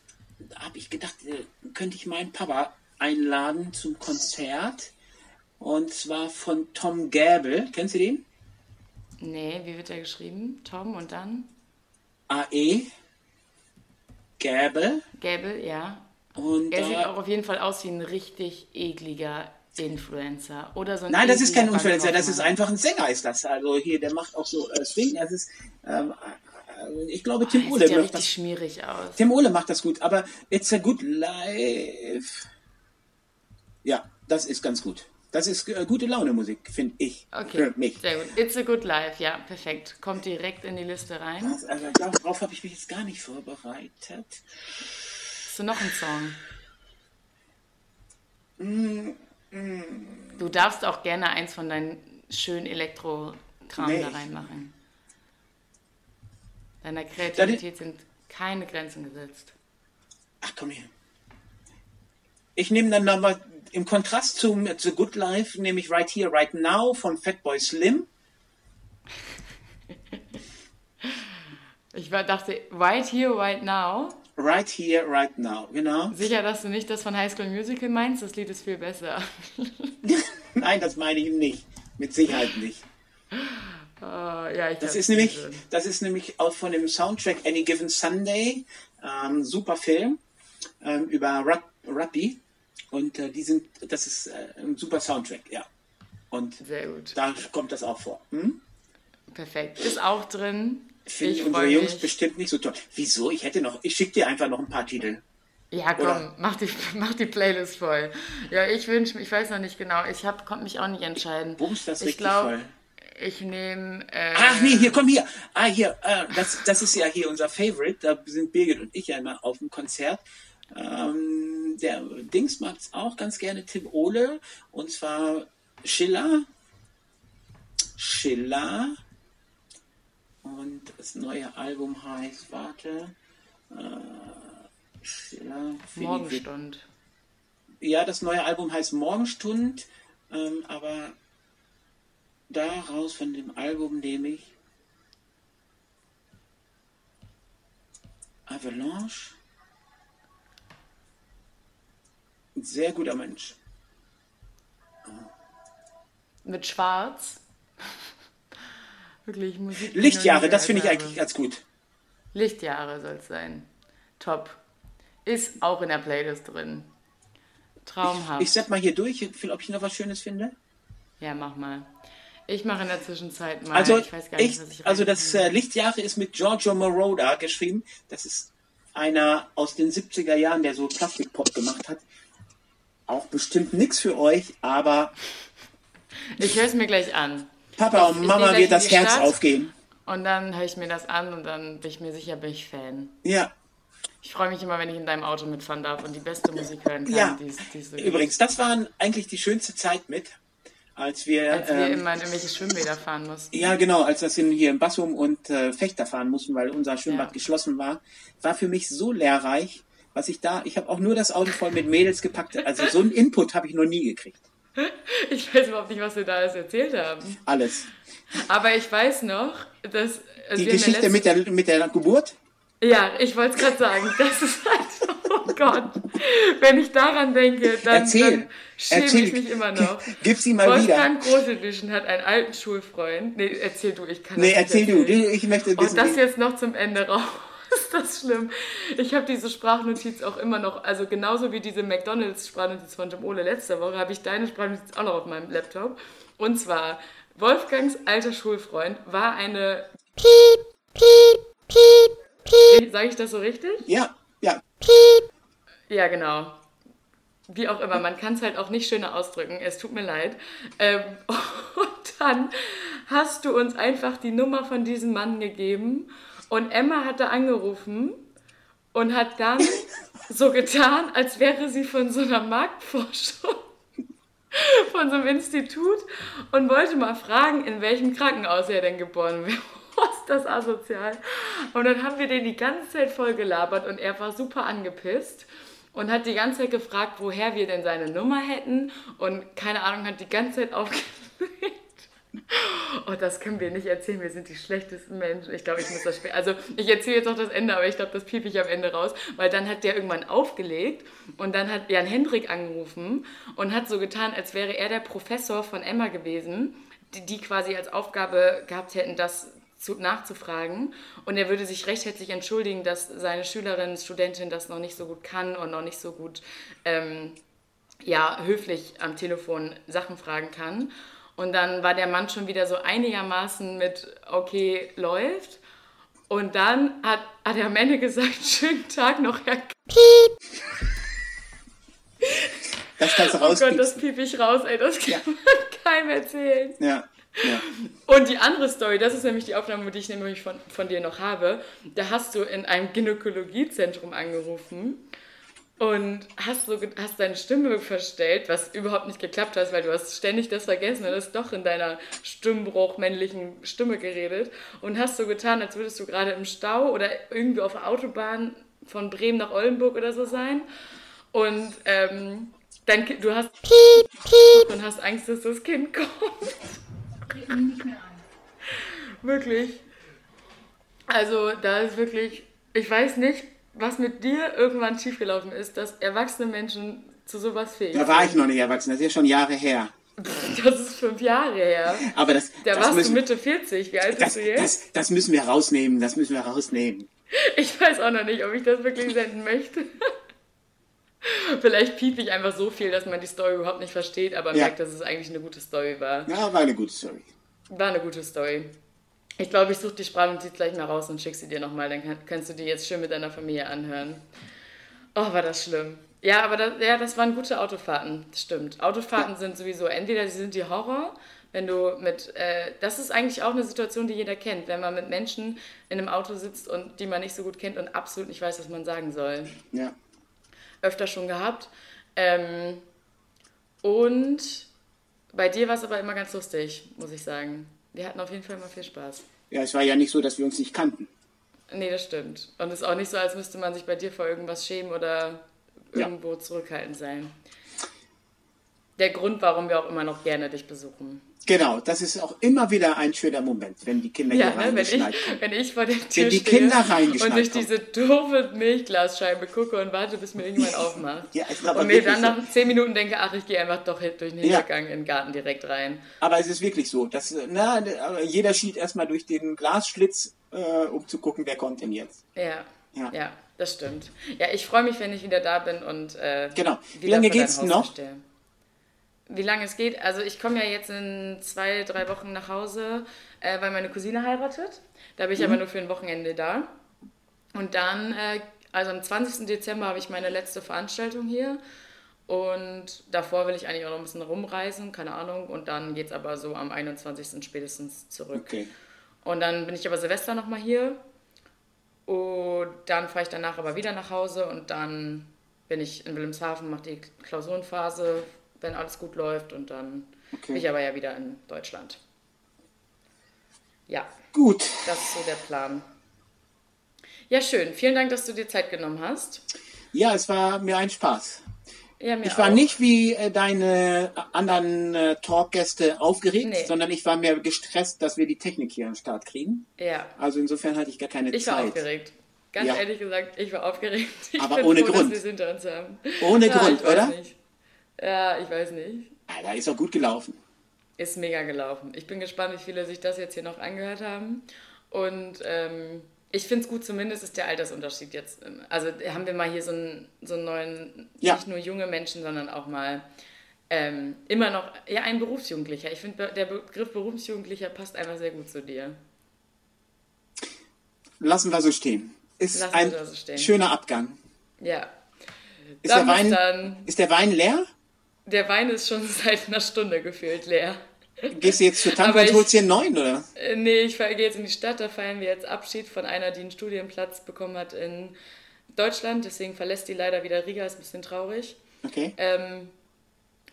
habe ich gedacht, äh, könnte ich meinen Papa einladen zum Konzert. Und zwar von Tom Gable. Kennst du den? Nee, wie wird der geschrieben? Tom und dann? A.E. Gable. Gable, ja. Und Er sieht auch auf jeden Fall aus wie ein richtig ekliger Influencer. Oder so ein Nein, das ist kein Influencer, das ist einfach ein Sänger, ist das. Also hier, der macht auch so äh, Swing. Das ist, ähm, äh, ich glaube, Tim Er Ole sieht ja macht richtig das. schmierig aus. Tim Ole macht das gut, aber It's a Good Life. Ja, das ist ganz gut. Das ist äh, gute Laune Musik, finde ich. Okay, Für mich. sehr gut. It's a good life, ja, perfekt. Kommt direkt in die Liste rein. Das, also, darauf habe ich mich jetzt gar nicht vorbereitet. Hast du noch einen Song? Mm, Du darfst auch gerne eins von deinen schönen Elektro-Kram Nee, da reinmachen. Deiner Kreativität sind keine Grenzen gesetzt. Ach, komm her. Ich nehme dann nochmal im Kontrast zum The Good Life, nehme ich Right Here, Right Now von Fatboy Slim. Ich war, dachte, right here, right now. Right Here, Right Now, genau. Sicher, dass du nicht das von High School Musical meinst? Das Lied ist viel besser. Nein, das meine ich nicht. Mit Sicherheit nicht. Oh, ja, ich Das ist nämlich, das ist nämlich auch von dem Soundtrack Any Given Sunday, ähm, super Film ähm, über Rap, Rappy und äh, die sind, das ist äh, ein super Soundtrack, ja. Und Sehr gut. da kommt das auch vor. Hm? Perfekt. Ist auch drin. Finde ich unsere Jungs mich. bestimmt nicht so toll. Wieso? Ich hätte noch, ich schicke dir einfach noch ein paar Titel. Ja, komm, Oder? mach die, mach die Playlist voll. Ja, ich wünsche ich weiß noch nicht genau. Ich hab, konnte mich auch nicht entscheiden. Ist das ich richtig glaub, voll? Ich nehme. Äh, Ach nee, hier, komm hier. Ah, hier, äh, das, das ist ja hier unser Favorite. Da sind Birgit und ich ja immer auf dem Konzert. Ähm, der Dings macht auch ganz gerne Tim Ole. Und zwar Schiller. Schiller. Und das neue Album heißt, warte. Äh, Schiller. Philipp- Morgenstund. Ja, das neue Album heißt Morgenstund. Ähm, aber daraus von dem Album nehme ich Avalanche. Ein sehr guter Mensch. Mit Schwarz. Wirklich Musik. Lichtjahre, ich das finde ich eigentlich ganz gut. Lichtjahre soll es sein. Top. Ist auch in der Playlist drin. Traumhaft. Ich setze mal hier durch, ob ich noch was Schönes finde. ja, mach mal. Ich mache in der Zwischenzeit mal. Also, ich weiß gar nicht, ich, was ich also das äh, Lichtjahre ist mit Giorgio Moroder geschrieben. Das ist einer aus den 70er Jahren, der so Plastikpop gemacht hat. Auch bestimmt nichts für euch, aber Ich höre es mir gleich an. Papa und Mama wird das Herz Stadt. aufgehen. Und dann höre ich mir das an und dann bin ich mir sicher, bin ich Fan. Ja, Ich freue mich immer, wenn ich in deinem Auto mitfahren darf und die beste Musik hören kann, ja. die es die es so. Übrigens, das waren eigentlich die schönste Zeit mit. als wir, als wir ähm, immer in irgendwelche Schwimmbäder fahren mussten. Ja, genau, als das in, hier in Bassum und äh, Fechter fahren mussten, weil unser Schwimmbad ja. geschlossen war, war für mich so lehrreich, was ich da, ich habe auch nur das Auto voll mit Mädels gepackt. Also so einen Input habe ich noch nie gekriegt. Ich weiß überhaupt nicht, was wir da alles erzählt haben. Alles. Aber ich weiß noch, dass. Also Die Geschichte mit der, mit der Geburt? Ja, ich wollte es gerade sagen. Das ist halt, oh Gott. Wenn ich daran denke, dann, Erzähl. dann schäme Erzähl. ich mich immer noch. Gib sie mal Wolfgang wieder. Wolfgang Großedition hat einen alten Schulfreund. Nee, erzähl du, ich kann nee, das nicht erzähl du. Ich möchte wissen. Und das jetzt noch zum Ende raus. Ist das schlimm? Ich habe diese Sprachnotiz auch immer noch, also genauso wie diese McDonalds-Sprachnotiz von Jim Ole letzte Woche, habe ich deine Sprachnotiz auch noch auf meinem Laptop. Und zwar, Wolfgangs alter Schulfreund war eine Piep, Piep, Piep, Piep. Sage ich das so richtig? Ja, ja. Piep. Ja, genau. Wie auch immer, man kann es halt auch nicht schöner ausdrücken. Es tut mir leid. Ähm, und dann hast du uns einfach die Nummer von diesem Mann gegeben und Emma hatte angerufen und hat dann so getan, als wäre sie von so einer Marktforschung, von so einem Institut und wollte mal fragen, in welchem Krankenhaus er denn geboren wäre ist das asozial. Und dann haben wir den die ganze Zeit voll gelabert und er war super angepisst und hat die ganze Zeit gefragt, woher wir denn seine Nummer hätten und keine Ahnung, hat die ganze Zeit aufgelegt. Oh, das können wir nicht erzählen. Wir sind die schlechtesten Menschen. Ich glaube, ich muss das später. Also, ich erzähle jetzt auch das Ende, aber ich glaube, das piep ich am Ende raus. Weil dann hat der irgendwann aufgelegt und dann hat Jan Hendrik angerufen und hat so getan, als wäre er der Professor von Emma gewesen, die, die quasi als Aufgabe gehabt hätten, das zu, nachzufragen. Und er würde sich recht herzlich entschuldigen, dass seine Schülerin, Studentin das noch nicht so gut kann und noch nicht so gut ähm, ja, höflich am Telefon Sachen fragen kann. Und dann war der Mann schon wieder so einigermaßen mit, okay, läuft. Und dann hat, hat er am Ende gesagt, schönen Tag noch, Herr Piep. Das kannst du raus. Oh Gott, das piep ich raus, ey, das kann ja. man keinem erzählen. Ja. Und die andere Story, das ist nämlich die Aufnahme, die ich nämlich von, von dir noch habe. Da hast du in einem Gynäkologiezentrum angerufen und hast, so, hast deine Stimme verstellt, was überhaupt nicht geklappt hat, weil du hast ständig das vergessen und hast doch in deiner Stimmbruch männlichen Stimme geredet und hast so getan, als würdest du gerade im Stau oder irgendwie auf der Autobahn von Bremen nach Oldenburg oder so sein. Und ähm, dann, du hast piep, piep. und hast Angst, dass das Kind kommt nicht mehr an. Wirklich. Also da ist wirklich, ich weiß nicht, was mit dir irgendwann schiefgelaufen ist, dass erwachsene Menschen zu sowas fähig sind. Da war ich noch nicht erwachsen, das ist ja schon Jahre her. Das ist fünf Jahre her. Aber das. Da das warst müssen, du Mitte 40. Wie alt das, bist du jetzt? Das, das müssen wir rausnehmen. Das müssen wir rausnehmen. Ich weiß auch noch nicht, ob ich das wirklich senden möchte. Vielleicht piep ich einfach so viel, dass man die Story überhaupt nicht versteht, aber ja. merkt, dass es eigentlich eine gute Story war. Ja, war eine gute Story. War eine gute Story. Ich glaube, ich suche die Sprachnotiz gleich mal raus und schicke sie dir nochmal. Dann kann, kannst du die jetzt schön mit deiner Familie anhören. Oh, war das schlimm. Ja, aber das, ja, das waren gute Autofahrten. Stimmt. Autofahrten sind sowieso, entweder sie sind die Horror, wenn du mit, äh, das ist eigentlich auch eine Situation, die jeder kennt, wenn man mit Menschen in einem Auto sitzt und die man nicht so gut kennt und absolut nicht weiß, was man sagen soll. Ja. Öfter schon gehabt. Ähm, und bei dir war es aber immer ganz lustig, muss ich sagen. Wir hatten auf jeden Fall immer viel Spaß. Ja, es war ja nicht so, dass wir uns nicht kannten. Nee, das stimmt. Und es ist auch nicht so, als müsste man sich bei dir vor irgendwas schämen oder irgendwo ja. zurückhaltend sein. Der Grund, warum wir auch immer noch gerne dich besuchen. Genau, das ist auch immer wieder ein schöner Moment, wenn die Kinder ja, hier ne, reingeschneit kommen. Wenn ich vor der Tür wenn die Kinder reingeschneit und durch diese doofe Milchglasscheibe gucke und warte, bis mir irgendjemand aufmacht. ja, und mir dann nach zehn Minuten denke, ach, ich gehe einfach doch durch den Hintergang ja. in den Garten direkt rein. Aber es ist wirklich so, dass na, jeder schiebt erstmal durch den Glasschlitz, äh, um zu gucken, wer kommt denn jetzt. Ja, ja, ja das stimmt. Ja, ich freue mich, wenn ich wieder da bin und äh, Genau. Wie lange geht's noch? Stelle wie lange es geht. Also ich komme ja jetzt in zwei, drei Wochen nach Hause, äh, weil meine Cousine heiratet. Da bin ich mhm. aber nur für ein Wochenende da. Und dann, äh, also am 20. Dezember habe ich meine letzte Veranstaltung hier. Und davor will ich eigentlich auch noch ein bisschen rumreisen, keine Ahnung. Und dann geht es aber so am 21. spätestens zurück. Okay. Und dann bin ich aber Silvester nochmal hier. Und dann fahre ich danach aber wieder nach Hause und dann bin ich in Wilhelmshaven, mache die Klausurenphase, wenn alles gut läuft und dann Okay. bin ich aber ja wieder in Deutschland. Ja, Gut. das ist so der Plan. Ja, schön. Vielen Dank, dass du dir Zeit genommen hast. Ja, es war mir ein Spaß. Ja, Ich war auch. nicht wie äh, deine anderen äh, Talkgäste aufgeregt, Nee. sondern ich war mehr gestresst, dass wir die Technik hier am Start kriegen. Ja, Also insofern hatte ich gar keine ich war Zeit. aufgeregt. Ganz Ja. ehrlich gesagt, ich war aufgeregt. Ich Aber bin ohne froh, Grund. Ohne ja, Grund, ich weiß oder? Nicht. Ja, ich weiß nicht. Ah, da ist auch gut gelaufen. Ist mega gelaufen. Ich bin gespannt, wie viele sich das jetzt hier noch angehört haben. Und ähm, ich finde es gut, zumindest ist der Altersunterschied jetzt. ähm, Also haben wir mal hier so einen, so einen neuen, Ja. nicht nur junge Menschen, sondern auch mal ähm, immer noch, ja, ein Berufsjugendlicher. Ich finde, der Begriff Berufsjugendlicher passt einfach sehr gut zu dir. Lassen wir so stehen. Ist Lassen ein so stehen. schöner Abgang. Ja. Ist der, Wein, ist der Wein leer? Der Wein ist schon seit einer Stunde gefühlt leer. Gehst du jetzt zur Aber und holst dir einen neuen, oder? Äh, Nee, ich gehe jetzt in die Stadt, da feiern wir jetzt Abschied von einer, die einen Studienplatz bekommen hat in Deutschland. Deswegen verlässt die leider wieder Riga, ist ein bisschen traurig. Okay. Ähm,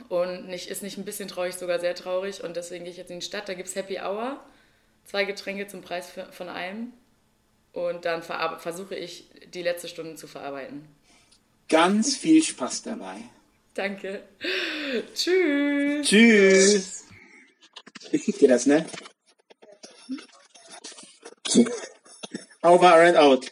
und nicht, ist nicht ein bisschen traurig, sogar sehr traurig. Und deswegen gehe ich jetzt in die Stadt, da gibt es Happy Hour. Zwei Getränke zum Preis für, von einem. Und dann versuche ich, die letzte Stunde zu verarbeiten. Ganz viel Spaß dabei. Danke. Tschüss. Tschüss. Ich schick dir das, ne? Over and out.